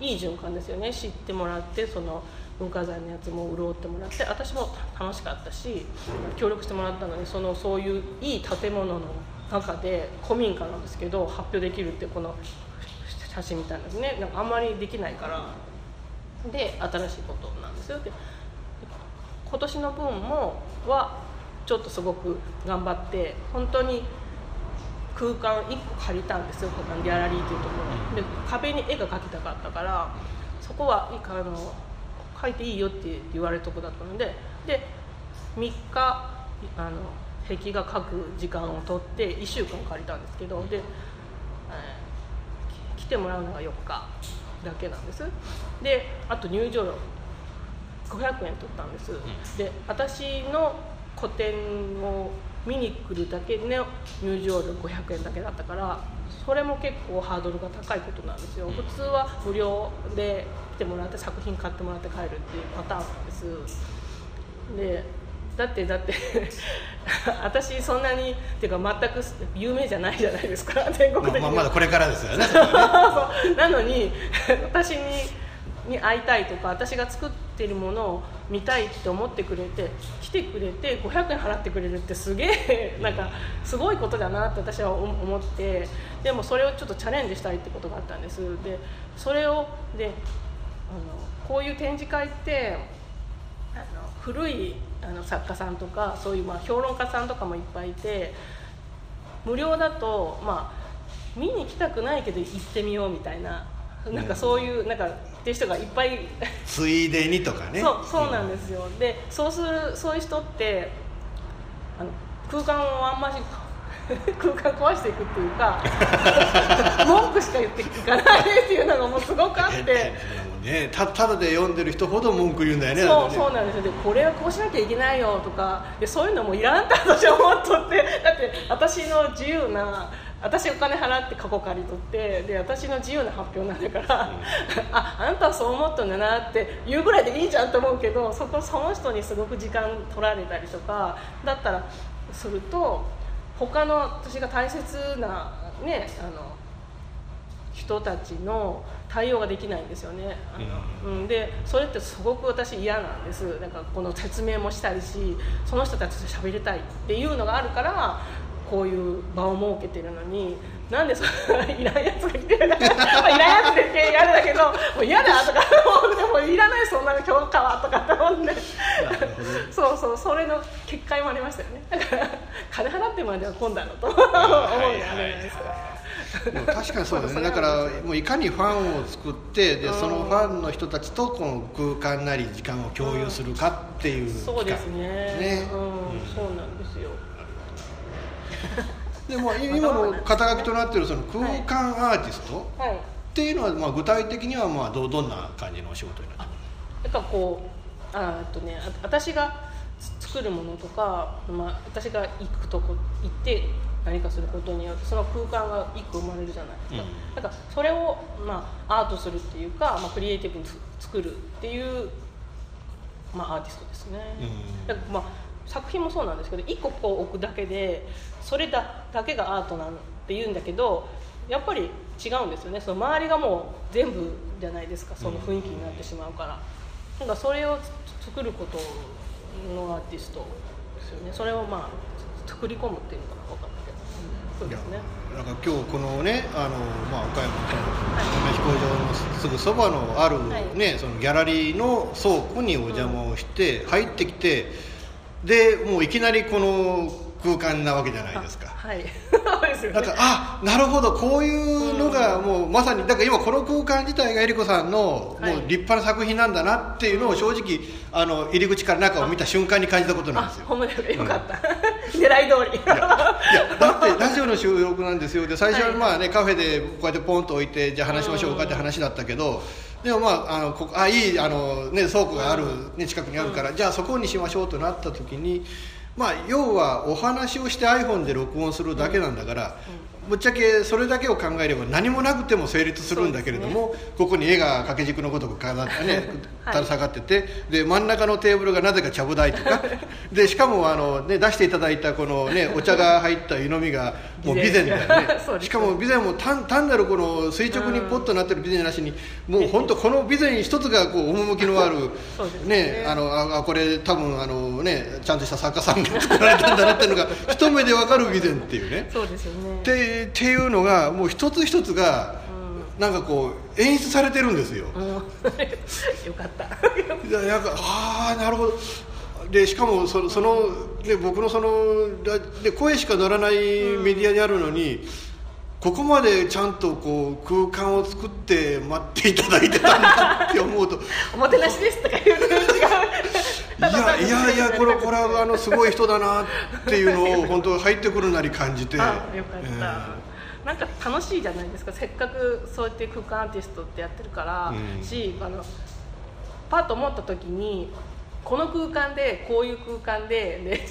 いい循環ですよね。知ってもらってその文化財のやつも潤ってもらって私も楽しかったし協力してもらったのにそのそういういい建物の中で古民家なんですけど発表できるってこの写真みたいなですね。なんかあんまりできないからで新しいことなんですよで今年の分もはちょっとすごく頑張って本当に空間1個借りたんですよ。ギャラリーというところで壁に絵が描きたかったからそこはあの書いていいよって言われるとこだったのでで3日あの壁画描く時間を取って1週間借りたんですけどで、えー、来てもらうのが4日だけなんです。であと入場料500円取ったんです、で私の個展を見に来るだけの入場料500円だけだったからそれも結構ハードルが高いことなんですよ。普通は無料で来てもらって作品買ってもらって帰るっていうパターンなんです。でだってだって 私そんなにっていうか全く有名じゃないじゃないですか。全国的に、まあ、まだこれからですよね。なのに 私にに会いたいとか私が作ってるものを見たいって思ってくれて来てくれて500円払ってくれるってすげえなんかすごいことだなって私は思ってでもそれをちょっとチャレンジしたいってことがあったんです。でそれをであのこういう展示会ってあの古いあの作家さんとかそういうまあ評論家さんとかもいっぱいいて無料だとまあ見に来たくないけど行ってみようみたいななんかそういうなんかっていう人がいっぱい。ついでにとかね。そうそうなんですよ、うん、でそうするそういう人ってあの空間をあんまり 空間壊していくっていうか 文句しか言っていかないっていうのがもうすごくあって。ね、たただで読んでる人ほど文句言うんだよね。そうそうなんですよ。でこれはこうしなきゃいけないよとかでそういうのもいらんって私は思っとって。だって私の自由な私お金払って過去借り取ってで私の自由な発表なんだから、うん、ああなたはそう思ったんだなって言うぐらいでいいじゃんと思うけどそこその人にすごく時間取られたりとかだったらすると他の私が大切なねあの人たちの対応ができないんですよね、うん、でそれってすごく私嫌なんです。なんかこの説明もしたいしその人たちと喋りたいっていうのがあるからこういう場を設けてるのになんでそいらんやつが来てるいらんやつでやるだけどもう嫌だとか思ってもいらないそんな評価はとかって思ってそうそうそれの結界もありましたよね。だから金払ってまでは今度だろうと。思うのあるじゃないですか。確かにそうですね。だからもういかにファンを作ってでそのファンの人たちとこの空間なり時間を共有するかっていう、そうですね。ね、うん、そうなんですよでも今の肩書きとなっているその空間アーティストっていうのはまあ具体的にはまあどどんな感じのお仕事になってますかこうあとね私が作るものとか、まあ、私が行くとこ行って何かすることによってその空間が一個生まれるじゃないですか、うん、なんかそれを、まあ、アートするっていうか、まあ、クリエイティブに作るっていう、まあ、アーティストですね、うん、まあ、作品もそうなんですけど一個こう置くだけでそれだだけがアートなんって言うんだけどやっぱり違うんですよね。その周りがもう全部じゃないですか。その雰囲気になってしまうから、うん、なんかそれを作ることのアーティストですよね。それをまあ作り込むっていうのかな。分かんないけど、そうですね。なんか今日このねあの、まあ、岡山の飛行場のすぐそばのあるね、はい、そのギャラリーの倉庫にお邪魔をして、入ってきてでもういきなりこの空間なわけじゃないですか。はい。だからあなるほどこういうのがもうまさにだから今この空間自体がえりこさんのもう立派な作品なんだなっていうのを正直あの入り口から中を見た瞬間に感じたことなんですよ。ほんまよかった。狙い通り。いやだってラジオの収録なんですよで最初はまあねカフェでこうやってポンと置いてじゃあ話しましょうかって話だったけど。でもまああのこあいいあの、ね、倉庫がある、ね、近くにあるから、じゃあそこにしましょうとなった時にまあ、要はお話をして iPhone で録音するだけなんだから、ぶっちゃけそれだけを考えれば何もなくても成立するんだけれども、ね、ここに絵が掛け軸のごとく飾ってね垂れ下がっててで真ん中のテーブルがなぜかちゃぶ台とか。でしかもあの、ね、出していただいたこの、ね、お茶が入った湯飲みがもう備前だよね。しかも備前も単単なるこの垂直にポッとなってる備前なしにもう本当この備前一つがこう趣のある ね。あのあこれ多分あの、ね、ちゃんとした作家さんが作られたんだなっていうのが一目で分かる備前っていうね。そうですよねでっていうのがもう一つ一つが、なんかこう演出されてるんですよ、うん、よかった。なんかああなるほど。でしかもそそので僕のそので声しか乗らないメディアであるのに、うん、ここまでちゃんとこう空間を作って待っていただいてたんだって思うと。おもてなしですとか言うと違ういや いやいやこれこれはあのすごい人だなっていうのを本当入ってくるなり感じて。よかった、えーなんか楽しいじゃないですか。せっかくそうやって空間アーティストってやってるから、うん、しあのパッと思った時にこの空間でこういう空間でで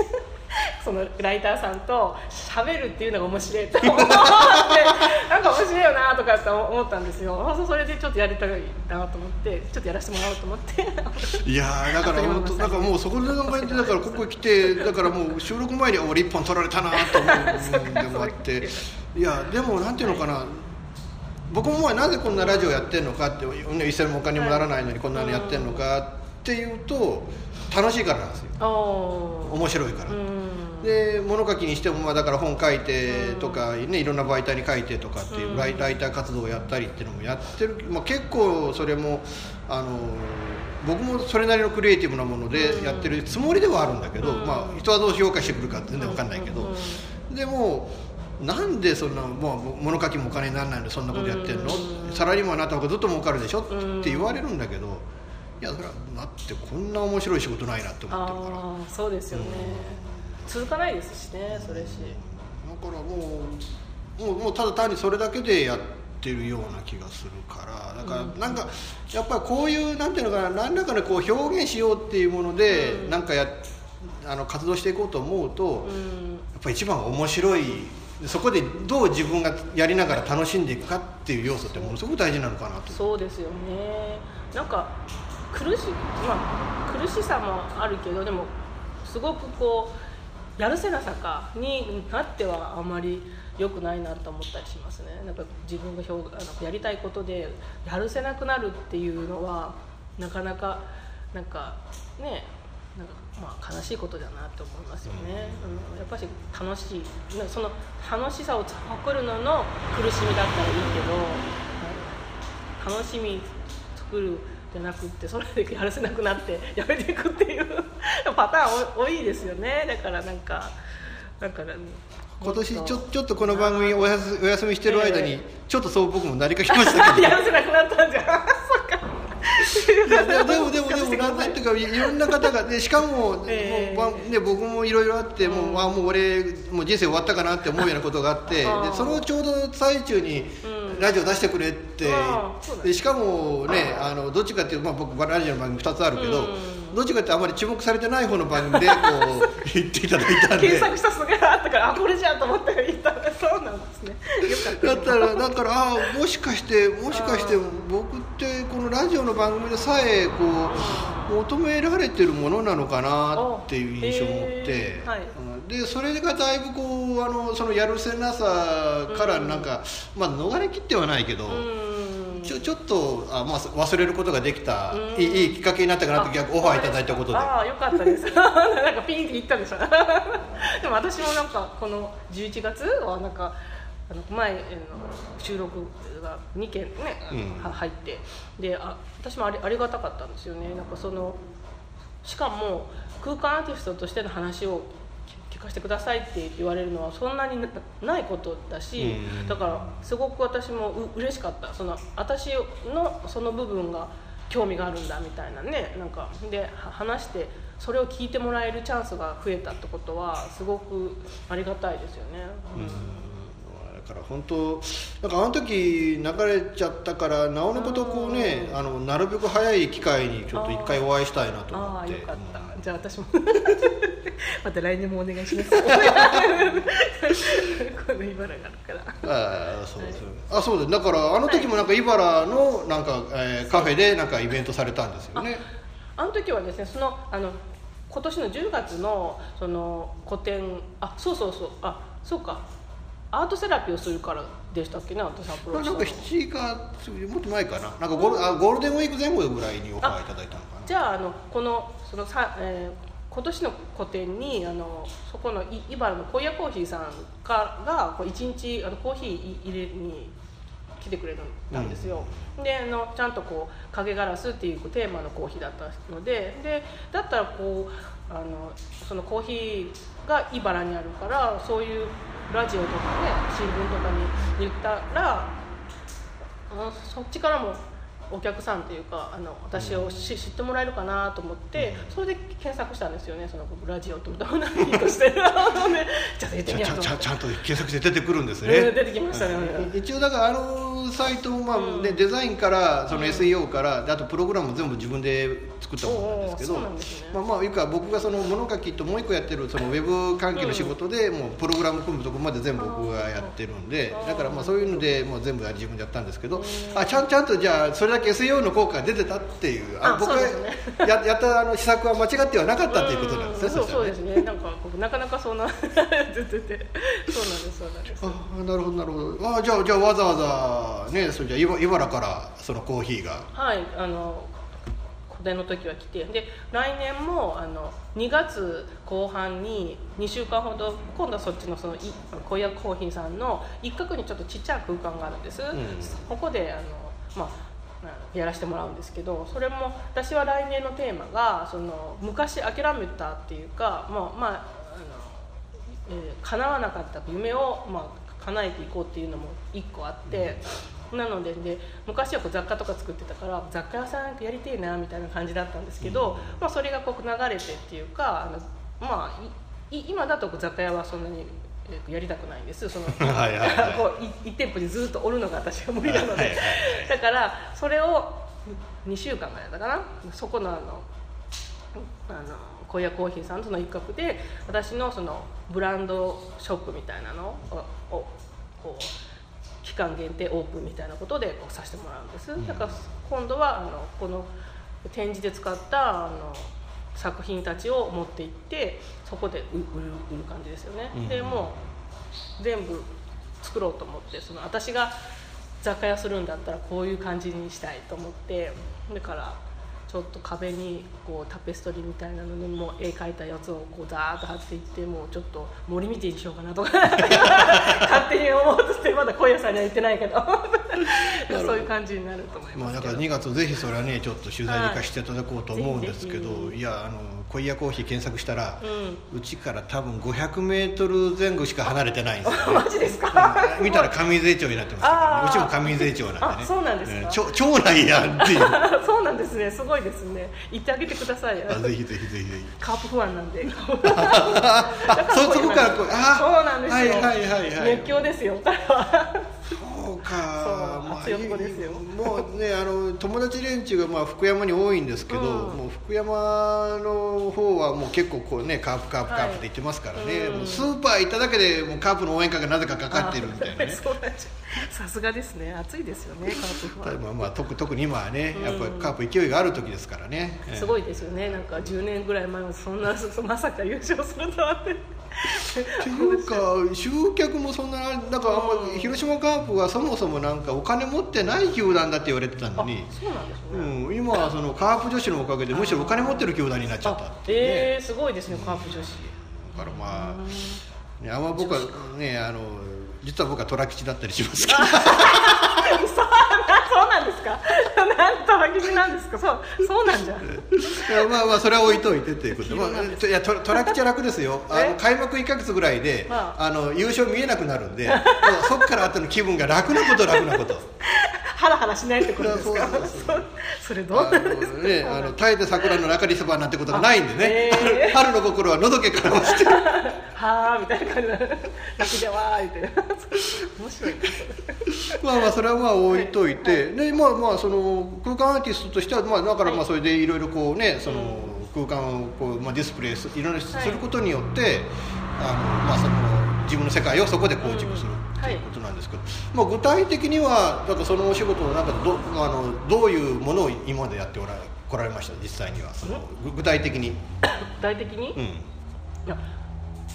そのライターさんと喋るっていうのが面白いと思って なんか面白いよなとかって思ったんですよ。それでちょっとやりたいなと思ってちょっとやらせてもらおうと思って。いやだから本当 なんかもうそこで考えてだからここ来てだからもう収録前に俺一本取られたなと思うんでもあって。いやでもなんていうのか。な、はい僕もなぜこんなラジオやってるのかって一銭もお金にもならないのにこんなのやってるのかってい。うと楽しいからなんですよ。面白いから。で物書きにしてもまあだから本書いてとか、ね、いろんな媒体に書いてとかっていうライター活動をやったりっていうのもやってる、まあ、結構それもあの僕もそれなりのクリエイティブなものでやってるつもりではあるんだけど、まあ、人はどう評価してくるか全然分かんないけどでもなんでそんな、まあ、物書きもお金にならないのでそんなことやってんの？サラリーマンになった方がずっと儲かるでしょ？って言われるんだけどいやそれはなってこんな面白い仕事ないなって思ってるから。そうですよね、続かないですしねそれし。だからもうもうもうただ単にそれだけでやってるような気がするから。だからなんかやっぱりこういうなんていうのかな何らかのこう表現しようっていうもので、うん、なんかやあの活動していこうと思うと、うん、やっぱり一番面白い。そこでどう自分がやりながら楽しんでいくかっていう要素ってものすごく大事なのかなと。そうですよね。なんか苦し,、まあ、苦しさもあるけどでもすごくこうやるせなさかになってはあまり良くないなと思ったりしますね。なんか自分が表あのやりたいことでやるせなくなるっていうのはなかなかなんかねなんかまあ悲しいことだなと思いますよね、うん、やっぱり楽しい。その楽しさを誇るのの苦しみだったらいいけど楽しみ作るじゃなくってそれでやらせなくなって やめていくっていう パターン多いですよね。だからなんかだから今年ちょちょっとこの番組おやすお休みしてる間にちょっとそう僕もなりかけましたけど。やらせなくなったんじゃんでもでもでもなんていうかいろんな方がでしかも,、えー、もうね、僕もいろいろあって、もうあもう俺もう人生終わったかなって思うようなことがあってでそのちょうど最中に、ラジオ出してくれって、でしかもねあのどっちかっていうと、まあ、僕ラジオの番組2つあるけど、どっちかってあまり注目されてない方の番組でこう 言っていただいたんで。検索したすぐあったからあこれじゃんと思って言ったらそうなんですね。よかっただったらだからあもしかしてもしかして僕ってこのラジオの番組でさえこう求められてるものなのかなっていう印象を持って、はい。でそれがだいぶこうあのそのやるせなさからなんか、まあ逃れきってはないけど、ちょちょっとあ、まあ、忘れることができた、いいいいきっかけになったかなと逆オファーいただいたことで。ああよかったです。なんかピンって言ったんでしょ。でも私もなんかこの11月はなんかあの前の収録が2件ね、うん。は入って。であ私もありありがたかったんですよね。なんかそのしかも空間アーティストとしての話を聞聞かせてくださいって言われるのはそんなになないことだし、うん。だからすごく私もう嬉しかった。その私のその部分が興味があるんだみたいなね。なんかでは話してそれを聞いてもらえるチャンスが増えたってことはすごくありがたいですよね。だから本当なんかあの時流れちゃったからなおのことこうねあのなるべく早い機会にちょっと一回お会いしたいなと思ああってよかった、じゃあ私も。また来年もお願いします。この茨があるから。ああそうです。あそうです。だからあの時もなんか茨のなんか、えーカフェでなんかイベントされたんですよね。あの時はですねそのあの今年の10月のその個展あそうそうそうあそうか。アートセラピーをするからでしたっけね私アプローチなんか7月もっと前かな。なんかゴールあゴールデンウィーク前後ぐらいにオファーいただいたのかじゃああのこのそのさ、えー今年の個展にあのそこのい茨の小屋コーヒーさんからがこう一日あのコーヒーい入れに来てくれたんですよ、であのちゃんとこう影ガラスっていうテーマのコーヒーだったのででだったらこうあのそのコーヒーが茨にあるからそういうラジオとかね新聞とかに言ったらあそっちからもお客さんというかあの私をし知ってもらえるかなと思って、それで検索したんですよねそのラジオとどんな何としてるので。じゃあ出てみようとちゃちゃちゃんと検索して出てくるんですうんね出てきましたねうん。一応だからあのサイトもまあねデザインからその SEO からであとプログラムも全部自分で作ったものなんですけどね。まあまあいうか僕がその物書きともう一個やってるそのウェブ関係の仕事でもうプログラム組むとこまで全部僕がやってるんでだからまあそういうのでもう全部自分でやったんですけどあちゃんちゃんとじゃあそれだけ SEO の効果が出てたっていうああ僕がややったあの施策は間違ってはなかったっていうことなんですねそうそうですね。なんか僕なかなかそんな出ててそうなんですそうなんです。あなるほどなるほど。あじゃあじゃあわざわざねそれじゃあ茨茨からそのコーヒーが。はいあの個展の時は来てで来年もあの2月後半に2週間ほど今度はそっちのそのい小屋コーヒーさんの一角にちょっとちっちゃい空間があるんです、ん。ここであのまあやらせてもらうんですけどそれも私は来年のテーマがその昔諦めたっていうかまあまああの、えー叶わなかった夢を、まあ、叶えていこうっていうのも一個あって、なのでで昔はこう雑貨とか作ってたから雑貨屋さんやりてえなみたいな感じだったんですけど、まあ、それがこう流れてっていうかあの、まあ、いい今だとこう雑貨屋はそんなに。えーやりたくないんです。その こうい一店舗にずっとおるのが私は無理なので、だからそれを2週間ぐらいだったかな？そこのあのあの小屋コーヒーさんとの一角で私のそのブランドショップみたいなのををこう期間限定オープンみたいなことでこうさせてもらうんです、だから今度はあのこの展示で使ったあの作品たちを持って行ってそこで売売る売る感じですよね、うん。でもう全部作ろうと思ってその私が雑貨屋するんだったらこういう感じにしたいと思ってだからちょっと壁にこうタペストリーみたいなのにも絵描いたやつをこうザーッと貼っていってもうちょっと森見てえにしようかなとか 勝手に思うとしてまだ小屋さんには言ってないけど そういう感じになると思いますまあだから2月ぜひそれはねちょっと取材に行かせていただこうと思うんですけど、はいい、やあの小屋コーヒー検索したら、ううちから多分500メートル前後しか離れてないんですよ、ね、マジですか？見たら上税町になってますけど、ねうちも上税町なんでね。あそうなんですか？ね町町内やんっていう。そうなんですね。すごいですね。言ってあげてください。あぜひぜひぜひぜひ。カープファンなんで。あ そそこからこうあそうなんですよ、はいはいはいはい。熱狂ですよか。そうまあもうねあの友達連中がまあ福山に多いんですけど、もう福山の方はもう結構こうねカープカープカープって言ってますからね、もうスーパー行っただけでもうカープの応援歌がなぜかかかってるみたいなね。さすがですね。暑いですよねカープファンまあまあ特特に今はねやっぱりカープ勢いがある時ですからね、すごいですよね。なんか10年ぐらい前はそんなまさか優勝するとはってっていうか集客もそんななんかあんま広島カープはそもそもなんかお金持ってない球団だって言われてたのに。そうなんですね、うん、今はそのカープ女子のおかげでむしろお金持ってる球団になっちゃったってね。えー、すごいですねカープ女子。だからまあねあんま僕はねあの実は僕は虎吉だったりしますけど。そうなんですか？なんとは吉なんですか？そうそうなんじゃ。まあまあそれは置いといてっていうこと。で、まあ、いやと虎吉は楽ですよ。あの開幕1か月ぐらいで、まあ、の優勝見えなくなるんでそっから後の気分が楽なこと。楽なことハラハラしないってことですか？それどうなんですかね、あの耐えて桜の中にそばなんてことがないんでね、えー春の心はのどけから落ちてはあみたいな感じで泣きじゃわーみたいな。面白い。ねまあまあそれはまあ置いといて、でまあまあその空間アーティストとしてはまあだからまあそれでいろいろこうねその空間をこうまあディスプレイすいろい。ろすることによって、あのまあその自分の世界をそこで構築するということなんですけど、まあ具体的にはなんかそのお仕事の中でどあのどういうものを今までやっておられ来られました？実際には。そのぐ具体的に。具体的に、うん。いや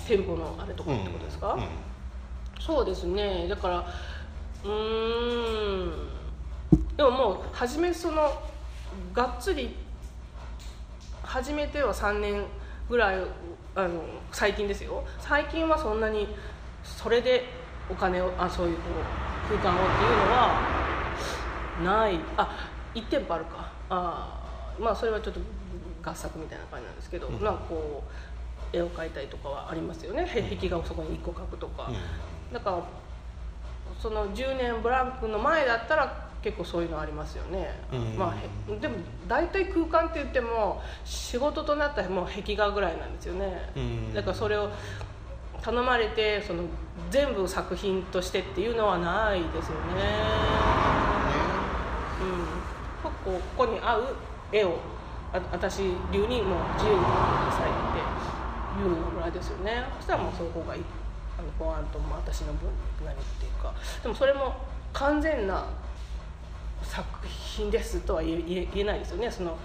テルコのあれとかってことですか、そうですね。だからうーん。でももう初めそのがっつり初めては3年ぐらいあの最近ですよ。最近はそんなにそれでお金をあそういうこう空間をっていうのはない。あ1店舗あるか。あまあそれはちょっと合作みたいな感じなんですけど、なんかこう絵を描いたりとかはありますよね。へ壁画をそこに1個描くとか、だからその10年ブランクの前だったら結構そういうのありますよね、うん。まあへでも大体空間って言っても仕事となったらもう壁画ぐらいなんですよね、うん。だからそれを頼まれてその全部作品としてっていうのはないですよね、うん、ここここに合う絵をあ私流にもう自由に描いてくださいっていうのぐらいですよね。そしたらもうそこがいいあのご案とも私の分何っていうかでもそれも完全な作品ですとは言えないですよね。その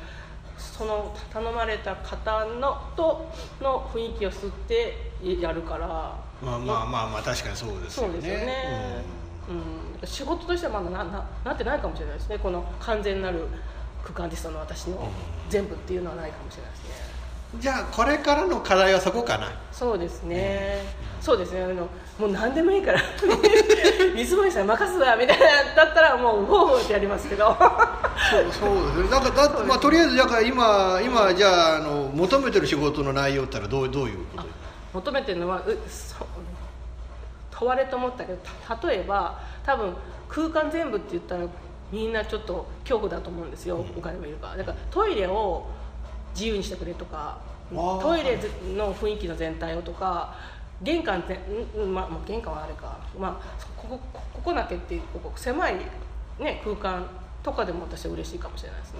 その頼まれた方のとの雰囲気を吸ってやるから。まあまあまあまあ確かにそうですよね。そうですよね、うん。仕事としてはまだなななってないかもしれないですね。この完全なる空間アーティストの私の全部っていうのはないかもしれないじゃあこれからの課題はそこかな。そうですね、そうですね。あのもう何でもいいから。水森さん任すわみたいなだったらもうウォーウォーってやりますけど。そうそうですね。だからだまあとりあえずだから今今じゃああの求めてる仕事の内容ったらどうどういうこと？求めてるのはうそう問われと思ったけどた例えば多分空間全部って言ったらみんなちょっと恐怖だと思うんですよ、お金もいるから。だからトイレを自由にしてくれとかー。トイレの雰囲気の全体をとか玄関って、んんまあ、まあ玄関はあれか、まあ、ここここだけっていうここ狭い、ね、空間とかでも私は嬉しいかもしれないですね。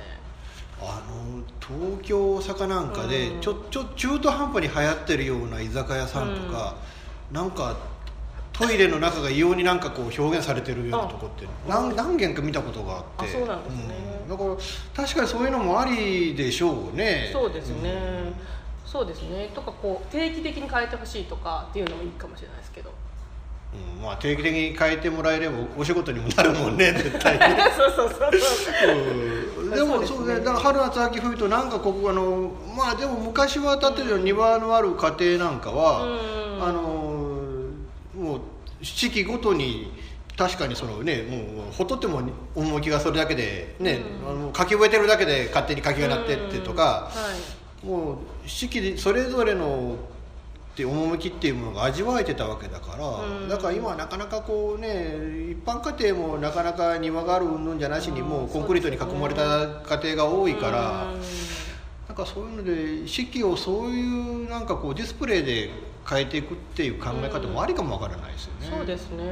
あの東京大阪なんかでちょちょ中途半端に流行ってるような居酒屋さんとか、なんかトイレの中が異様になんかこう表現されてるようなとこって何何軒か見たことがあって。あそうなんですね。うん。だから確かにそういうのもありでしょうね。そうですね、そうですね。とかこう定期的に変えてほしいとかっていうのもいいかもしれないですけど。うん。まあ定期的に変えてもらえればお仕事にもなるもんね 絶対に。そうそうそうそう。うん。でもそうね。だから春夏秋冬となんかここあのまあでも昔は建てる庭のある家庭なんかは、あのもう四季ごとに確かにそのねもうほっとっても趣がそれだけでね、あの書き覚えてるだけで勝手に書きが鳴ってってとか、もう四季でそれぞれのって趣っていうものが味わえてたわけだから、だから今はなかなかこうね一般家庭もなかなか庭がある云々じゃなしにもうコンクリートに囲まれた家庭が多いから、なんかそういうので四季をそういうなんかこうディスプレイで変えていくっていう考え方もありかもわからないですよね。そうですね。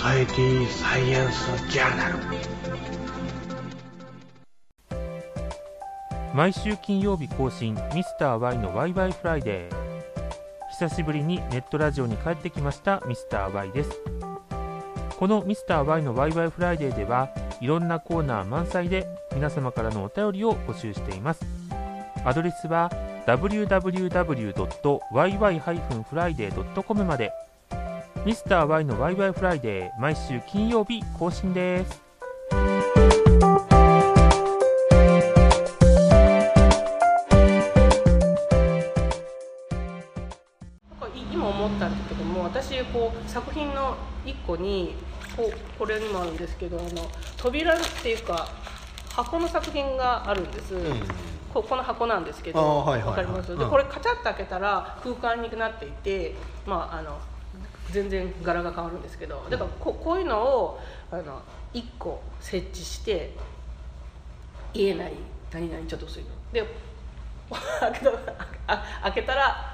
ソサエティサイエンスジャーナル毎週金曜日更新ミスター y のワイワイフライデー久しぶりにネットラジオに帰ってきましたミスター y です。このミスター y のワイワイフライデーではいろんなコーナー満載で皆様からのお便りを募集していますアドレスは www.yy-friday.com まで。ミスター y のワイワイフライデー毎週金曜日更新です。今思ったんだけども私こう作品の一個にこうこれにもあるんですけどあの扉っていうか箱の作品があるんです、ここの箱なんですけど、はいはいはい。わかります、でうん。これカチャッと開けたら空間になっていてまああの全然柄が変わるんですけどだからここういうのをあの1個設置して言えない何々ちょっと薄いの。で開けたあ開けたら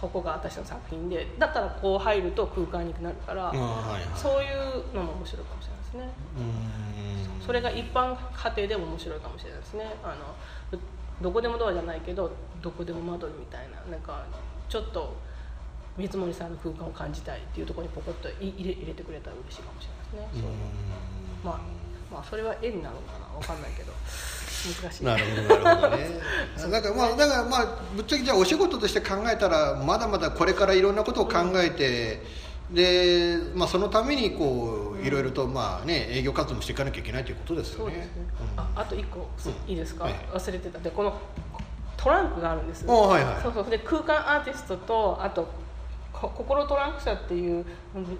そこが私の作品でだったらこう入ると空間になるから、はいはい。そういうのも面白いかもしれないですね。それが一般家庭でも面白いかもしれないですね。あのどこでもドアじゃないけどどこでも窓みたいななんかちょっと三森さんの空間を感じたいっていうところにポコッとい入れ入れてくれたら嬉しいかもしれないですね。まあまあそれは絵になるのかなわかんないけど。難しい。なるほどなるほどね。だからまあだからまあぶっちゃけじゃあお仕事として考えたらまだまだこれからいろんなことを考えて、で、まあ、そのためにこういろいろとまあね営業活動もしていかなきゃいけないということですよね。そうですね、ああと一個、いいですか、はい。忘れてた。でこのトランクがあるんです。おはいはい。そうそう。で空間アーティストとあとこ心トランク社っていう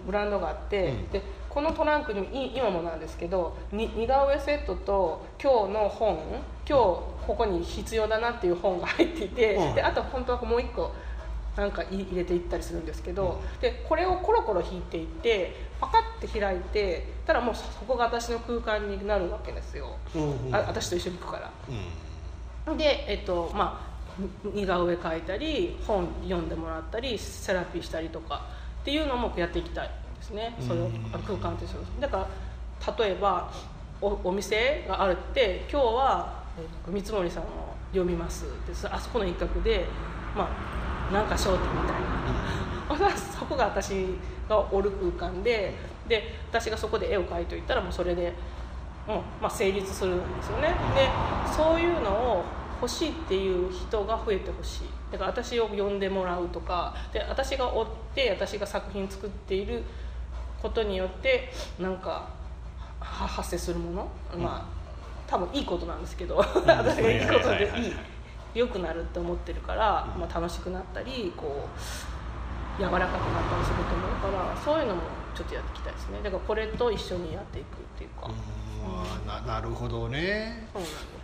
ブランドがあって、うん。でこのトランクに今もなんですけどに似顔絵セットと今日の本今日ここに必要だなっていう本が入っていて、うん。であと本当はもう一個なんか入れていったりするんですけど、でこれをコロコロ引いていってパカッて開いてたらもうそこが私の空間になるわけですよ、うんうん。あ私と一緒に行くから。うん。でえっとまあに似顔絵描いたり本読んでもらったりセラピーしたりとかっていうのもやっていきたいですね。それをあの空間としてだから例えばおお店があるって今日は、えっと三森さんを読みますでそあそこの一角でまあなんか商店みたいな。ほんそこが私がおる空間でで私がそこで絵を描いといたらもうそれでもう、まあ、成立するんですよね。でそういうのを欲しいっていう人が増えてほしい。だから私を呼んでもらうとか。で私が追って私が作品作っていることによってなんかは発生するもの、まあ多分いいことなんですけど。私がいいことでいい良くなるって思ってるから、まあ、楽しくなったりこう柔らかくなったりすると思うからそういうのもちょっとやっていきたいですね。だからこれと一緒にやっていくっていうか、まあななるほどね。そうなんです。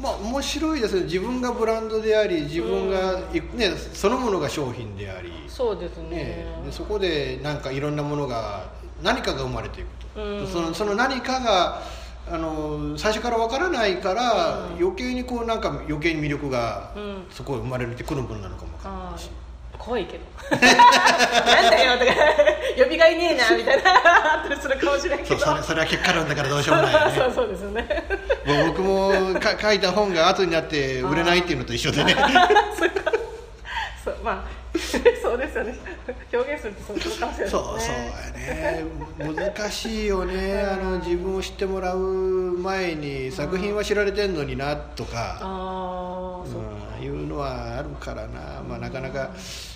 まあ面白いですね自分がブランドであり自分が、ね、そのものが商品であり、そうですね。ね、でそこでなんかいろんなものが何かが生まれていくと、うん。そのその何かがあの最初からわからないから、余計にこうなんか余計に魅力がうん。そこへ生まれてくるものなのかもわかんないあー。怖いけど。なんだよとか呼びがいねえなみたいなあったりするかもしれんけどそうそれそれは結果論だからどうしようもないよね。そうそうですよね僕もか書いた本が後になって売れないっていうのと一緒でね。そうまあ そうですよね。表現するとそうかもしれないそうそうやね。難しいよね。あの自分を知ってもらう前に作品は知られてんのになとか、ああそううん、いうのはあるからな、まあ、なかなか、えー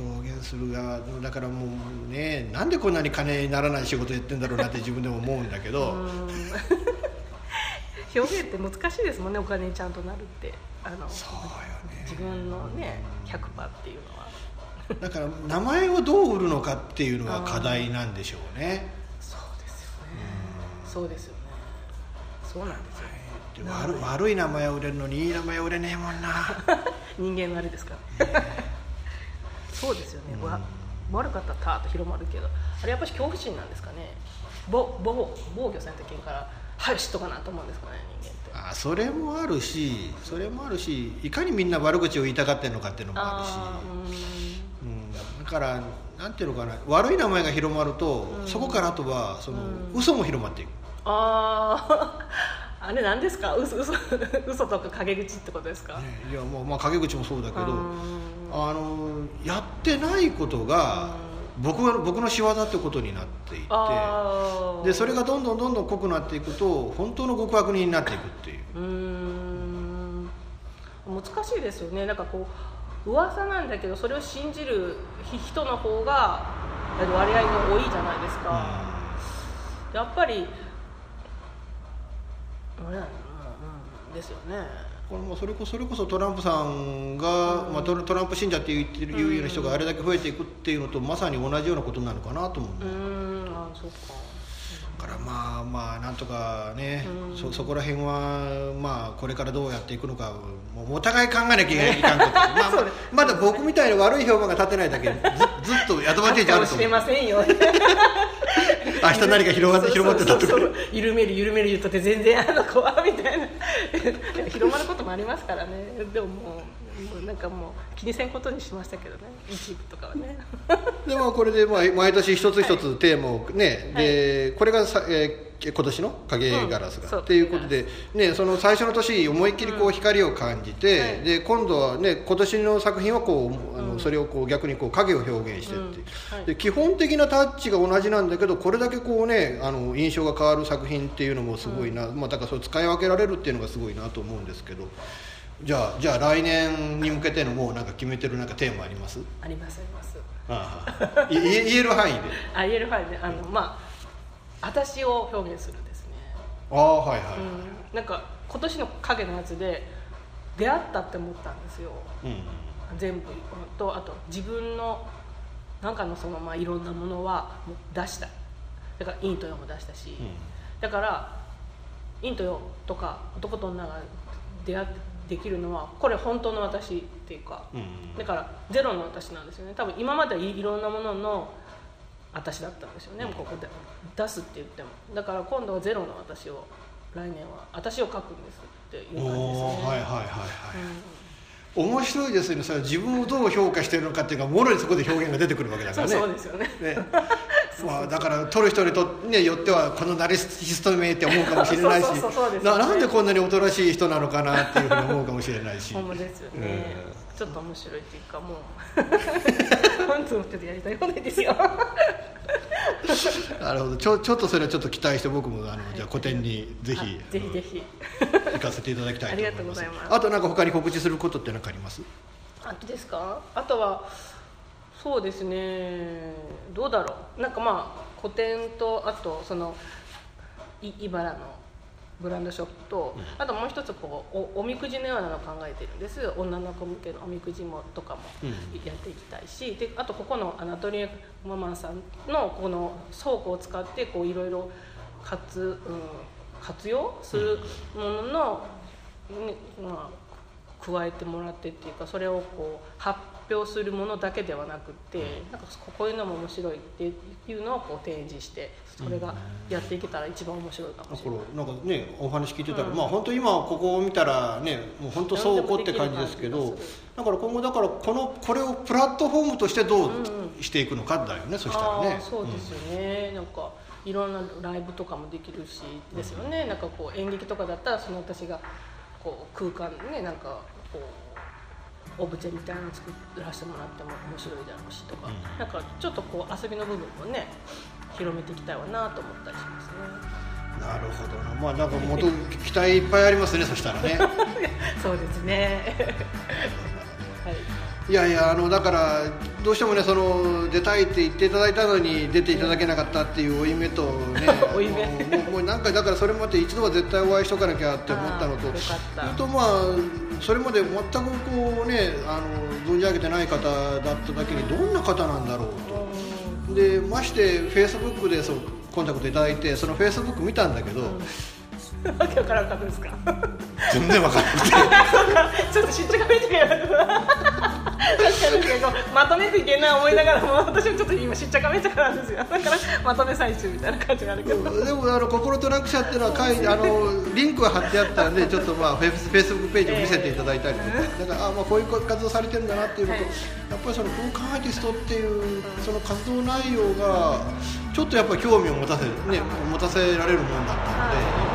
表現する側だからもうねなんでこんなに金にならない仕事やってんだろうなって自分でも思うんだけど、表現って難しいですもんねお金にちゃんとなるって。あの自分のね100%っていうのは。だから名前をどう売るのかっていうのが課題なんでしょうね。そうですよね。そうですよね。そうなんですよで悪悪い名前を売れるのにいい名前を売れねえもんな。人間のあれですから。そうですよね、わ悪かったらターッと広まるけど。あれやっぱり恐怖心なんですかね。ぼ防防御されたけんからはい知っとかなと思うんですかね人間って。あそれもあるしそれもあるしいかにみんな悪口を言いたがってるのかっていうのもあるし。うん。うん、だからなんていうのかな悪い名前が広まると、そこからあとはその、嘘も広まっていく。ああ あれ何ですか？嘘嘘 嘘とか陰口ってことですか、いやまあ、まあ陰口もそうだけどあのやってないことが僕は僕の仕業ってことになっていてでそれがどんどんどんどん濃くなっていくと本当の極悪人になっていくっていう。うん。難しいですよね。なんかこう噂なんだけどそれを信じる人の方が割合が多いじゃないですか、やっぱりあれうんうん。ですよねこれもそれこそれこそトランプさんが、まあ、トトランプ信者って言ってるいうような人があれだけ増えていくっていうのとまさに同じようなことなのかなと思ううん。あそうか。だからまあまあなんとかね、そそこら辺はまあこれからどうやっていくのかもうお互い考えなきゃいかんこと。まあ、まだ僕みたいな悪い評判が立てないだけでずずっとアドバンテージあると思う。ませんよ。明日何か広がって広まってたとか。緩める緩める言うとって全然あの子はみたいな。広まることもありますからね。でももうもうなんかもう気にせんことにしましたけどね。一部とかはね。でまあこれでまあ毎年一つ一つテーマをね、はい、でこれがさ、えー今年の影ガラスが、うん、っていうことで、ね、その最初の年思いっきりこう光を感じて、うんはい、で今度はね今年の作品はこうあの、それをこう逆にこう影を表現してって、はい、で基本的なタッチが同じなんだけどこれだけこうねあの印象が変わる作品っていうのもすごいな、まあ、だからそれ使い分けられるっていうのがすごいなと思うんですけど。じゃあじゃあ来年に向けてのもうなんか決めてるなんかテーマあります？ありますあります。ああ 言える範囲で？あ言える範囲で。あのまあ私を表現するですね。ああはいはい、うん、なんか今年の影のやつで出会ったって思ったんですよ、うん、全部。とあと自分のなんかのそのまあいろんなものはもう出した。だから陰と陽も出したし、うん、だから陰と陽とか男と女が出会ってできるのはこれ本当の私っていうか、うんだからゼロの私なんですよね。多分今まではいろんなものの私だったんですよね、ここで。出すって言っても。だから今度はゼロの私を来年は私を書くんですっていう感じですね。はいはいはいはい、うん、面白いですね。それ自分をどう評価してるのかっていうかもろにそこで表現が出てくるわけだからね。そうですよね。ね。まあ、だから撮る人にと、ね、よってはこのナリスヒストめって思うかもしれないし。なんでこんなにおとなしい人なのかなっていうふうに思うかもしれないし。ですよね、うん、ちょっと面白いっていうかもう。本当ちょっとやりたい放題ですよ。なるほど。ちょちょっとそれはちょっと期待して僕もあの、じゃあ個展にぜひぜひぜひ。行かせていただきたいと思います。ありがとうございます。あとなんか他に告知することって何かあります？あとですか？あとはそうですね。どうだろう。なんかまあ古典とあとその茨のブランドショップと、あともう一つこうおおみくじのようなのを考えてるんです。女の子向けのおみくじもとかもやっていきたいし、であとここのアナトリエママンさんのこの倉庫を使ってこういろいろ活,、うん、活用するものの、まあ、加えてもらってっていうかそれをこう発表するものだけではなくてなんかこういうのも面白いっていうのをこう展示してそれがやっていけたら一番面白いかもしれない、うん、なんかねお話聞いてたら、うん、まあ本当今ここを見たらねもう本当倉庫って感じですけどだから今後だからこのこれをプラットフォームとしてどうしていくのかだよね、うん、そしたらね。そうですよね、なんかいろんなライブとかもできるしですよね、なんかこう演劇とかだったらその私がこう空間ねなんかこうオブジェみたいなの作らせてもらっても面白いだろうしとか、うん、なんかちょっとこう遊びの部分もね広めていきたいわなと思ったりしますね。なるほどな、まあなんかもっと期待いっぱいありますね、そしたらね。そうですね。はい。いやいやあのだからどうしてもねその出たいって言っていただいたのに出ていただけなかったっていう負い目とね 負い目もうもうなんかだからそれまで一度は絶対お会いしとかなきゃって思ったのととまあそれまで全くこうねあの存じ上げてない方だっただけにどんな方なんだろうと。でましてフェイスブックでそうコンタクトいただいてそのフェイスブック見たんだけど、わけわからんかったですか？全然わからなくて。ちょっと知っちゃかめてるまとめていけん。な思いながらも私もちょっと今しっちゃかめっちゃかなんですよだからまとめ最中みたいな感じがあるけどでもあの心となく社っていうのは書いあのリンクが貼ってあったんでちょっとまあフェイスフェイスブックページを見せていただいたりとか、えー、だからあまあこういう活動されてるんだなっていうのと、はい、やっぱりその空間アーティストっていうその活動内容がちょっとやっぱり興味を持たせね持たせられるものだったので。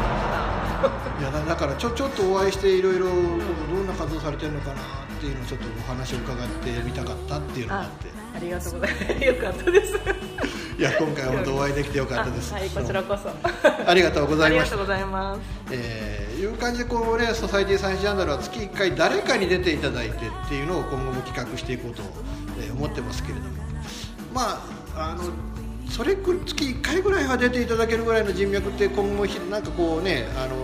いやだからちょちょっとお会いしていろいろどんな活動されてるのかなっていうのをちょっとお話を伺ってみたかったっていうのがあって。ありがとうございます。よかったです。いや今回は本当お会いできてよかったです。はいこちらこそ。ありがとうございます。ありがとうございます。えー、いう感じでこうねソサイティサンスジャーナルは月1回誰かに出ていただいてっていうのを今後も企画していこうと、えー、思ってますけれども。まああのそれ月1回ぐらいは出ていただけるぐらいの人脈って今後なんかこうねあの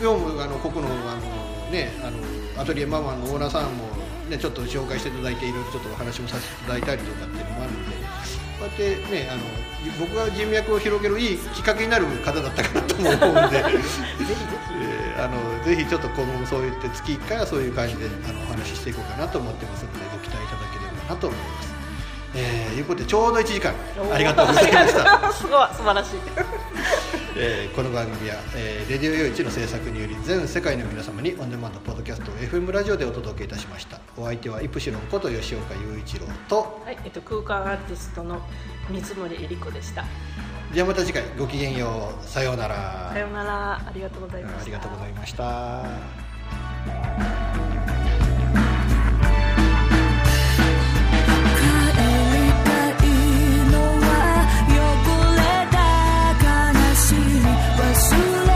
今日もあのここのあのねあのアトリエママのオーナーさんもねちょっと紹介していただいていろいろちょっとお話もさせていただいたりとかっていうのもあるんでこうやってねあの僕が人脈を広げるいいきっかけになる方だったかなと思うんでぜひぜひ、えー、あのぜひちょっと今後もそう言って月1回はそういう感じであのお話ししていこうかなと思ってますのでご期待いただければなと思います。えー、いうことでちょうど1時間。ありがとうございました。すごい素晴らしい、えー、この番組は、えー、レディオ用一の制作により全世界の皆様にオンデマンドポッドキャストを FM ラジオでお届けいたしました。お相手はイプシロンこと吉岡雄一郎と、はいえっと、空間アーティストの三森恵理子でした。じゃあまた次回ごきげんよう。さようなら。さようなら。ありがとうございました。ありがとうございました soon.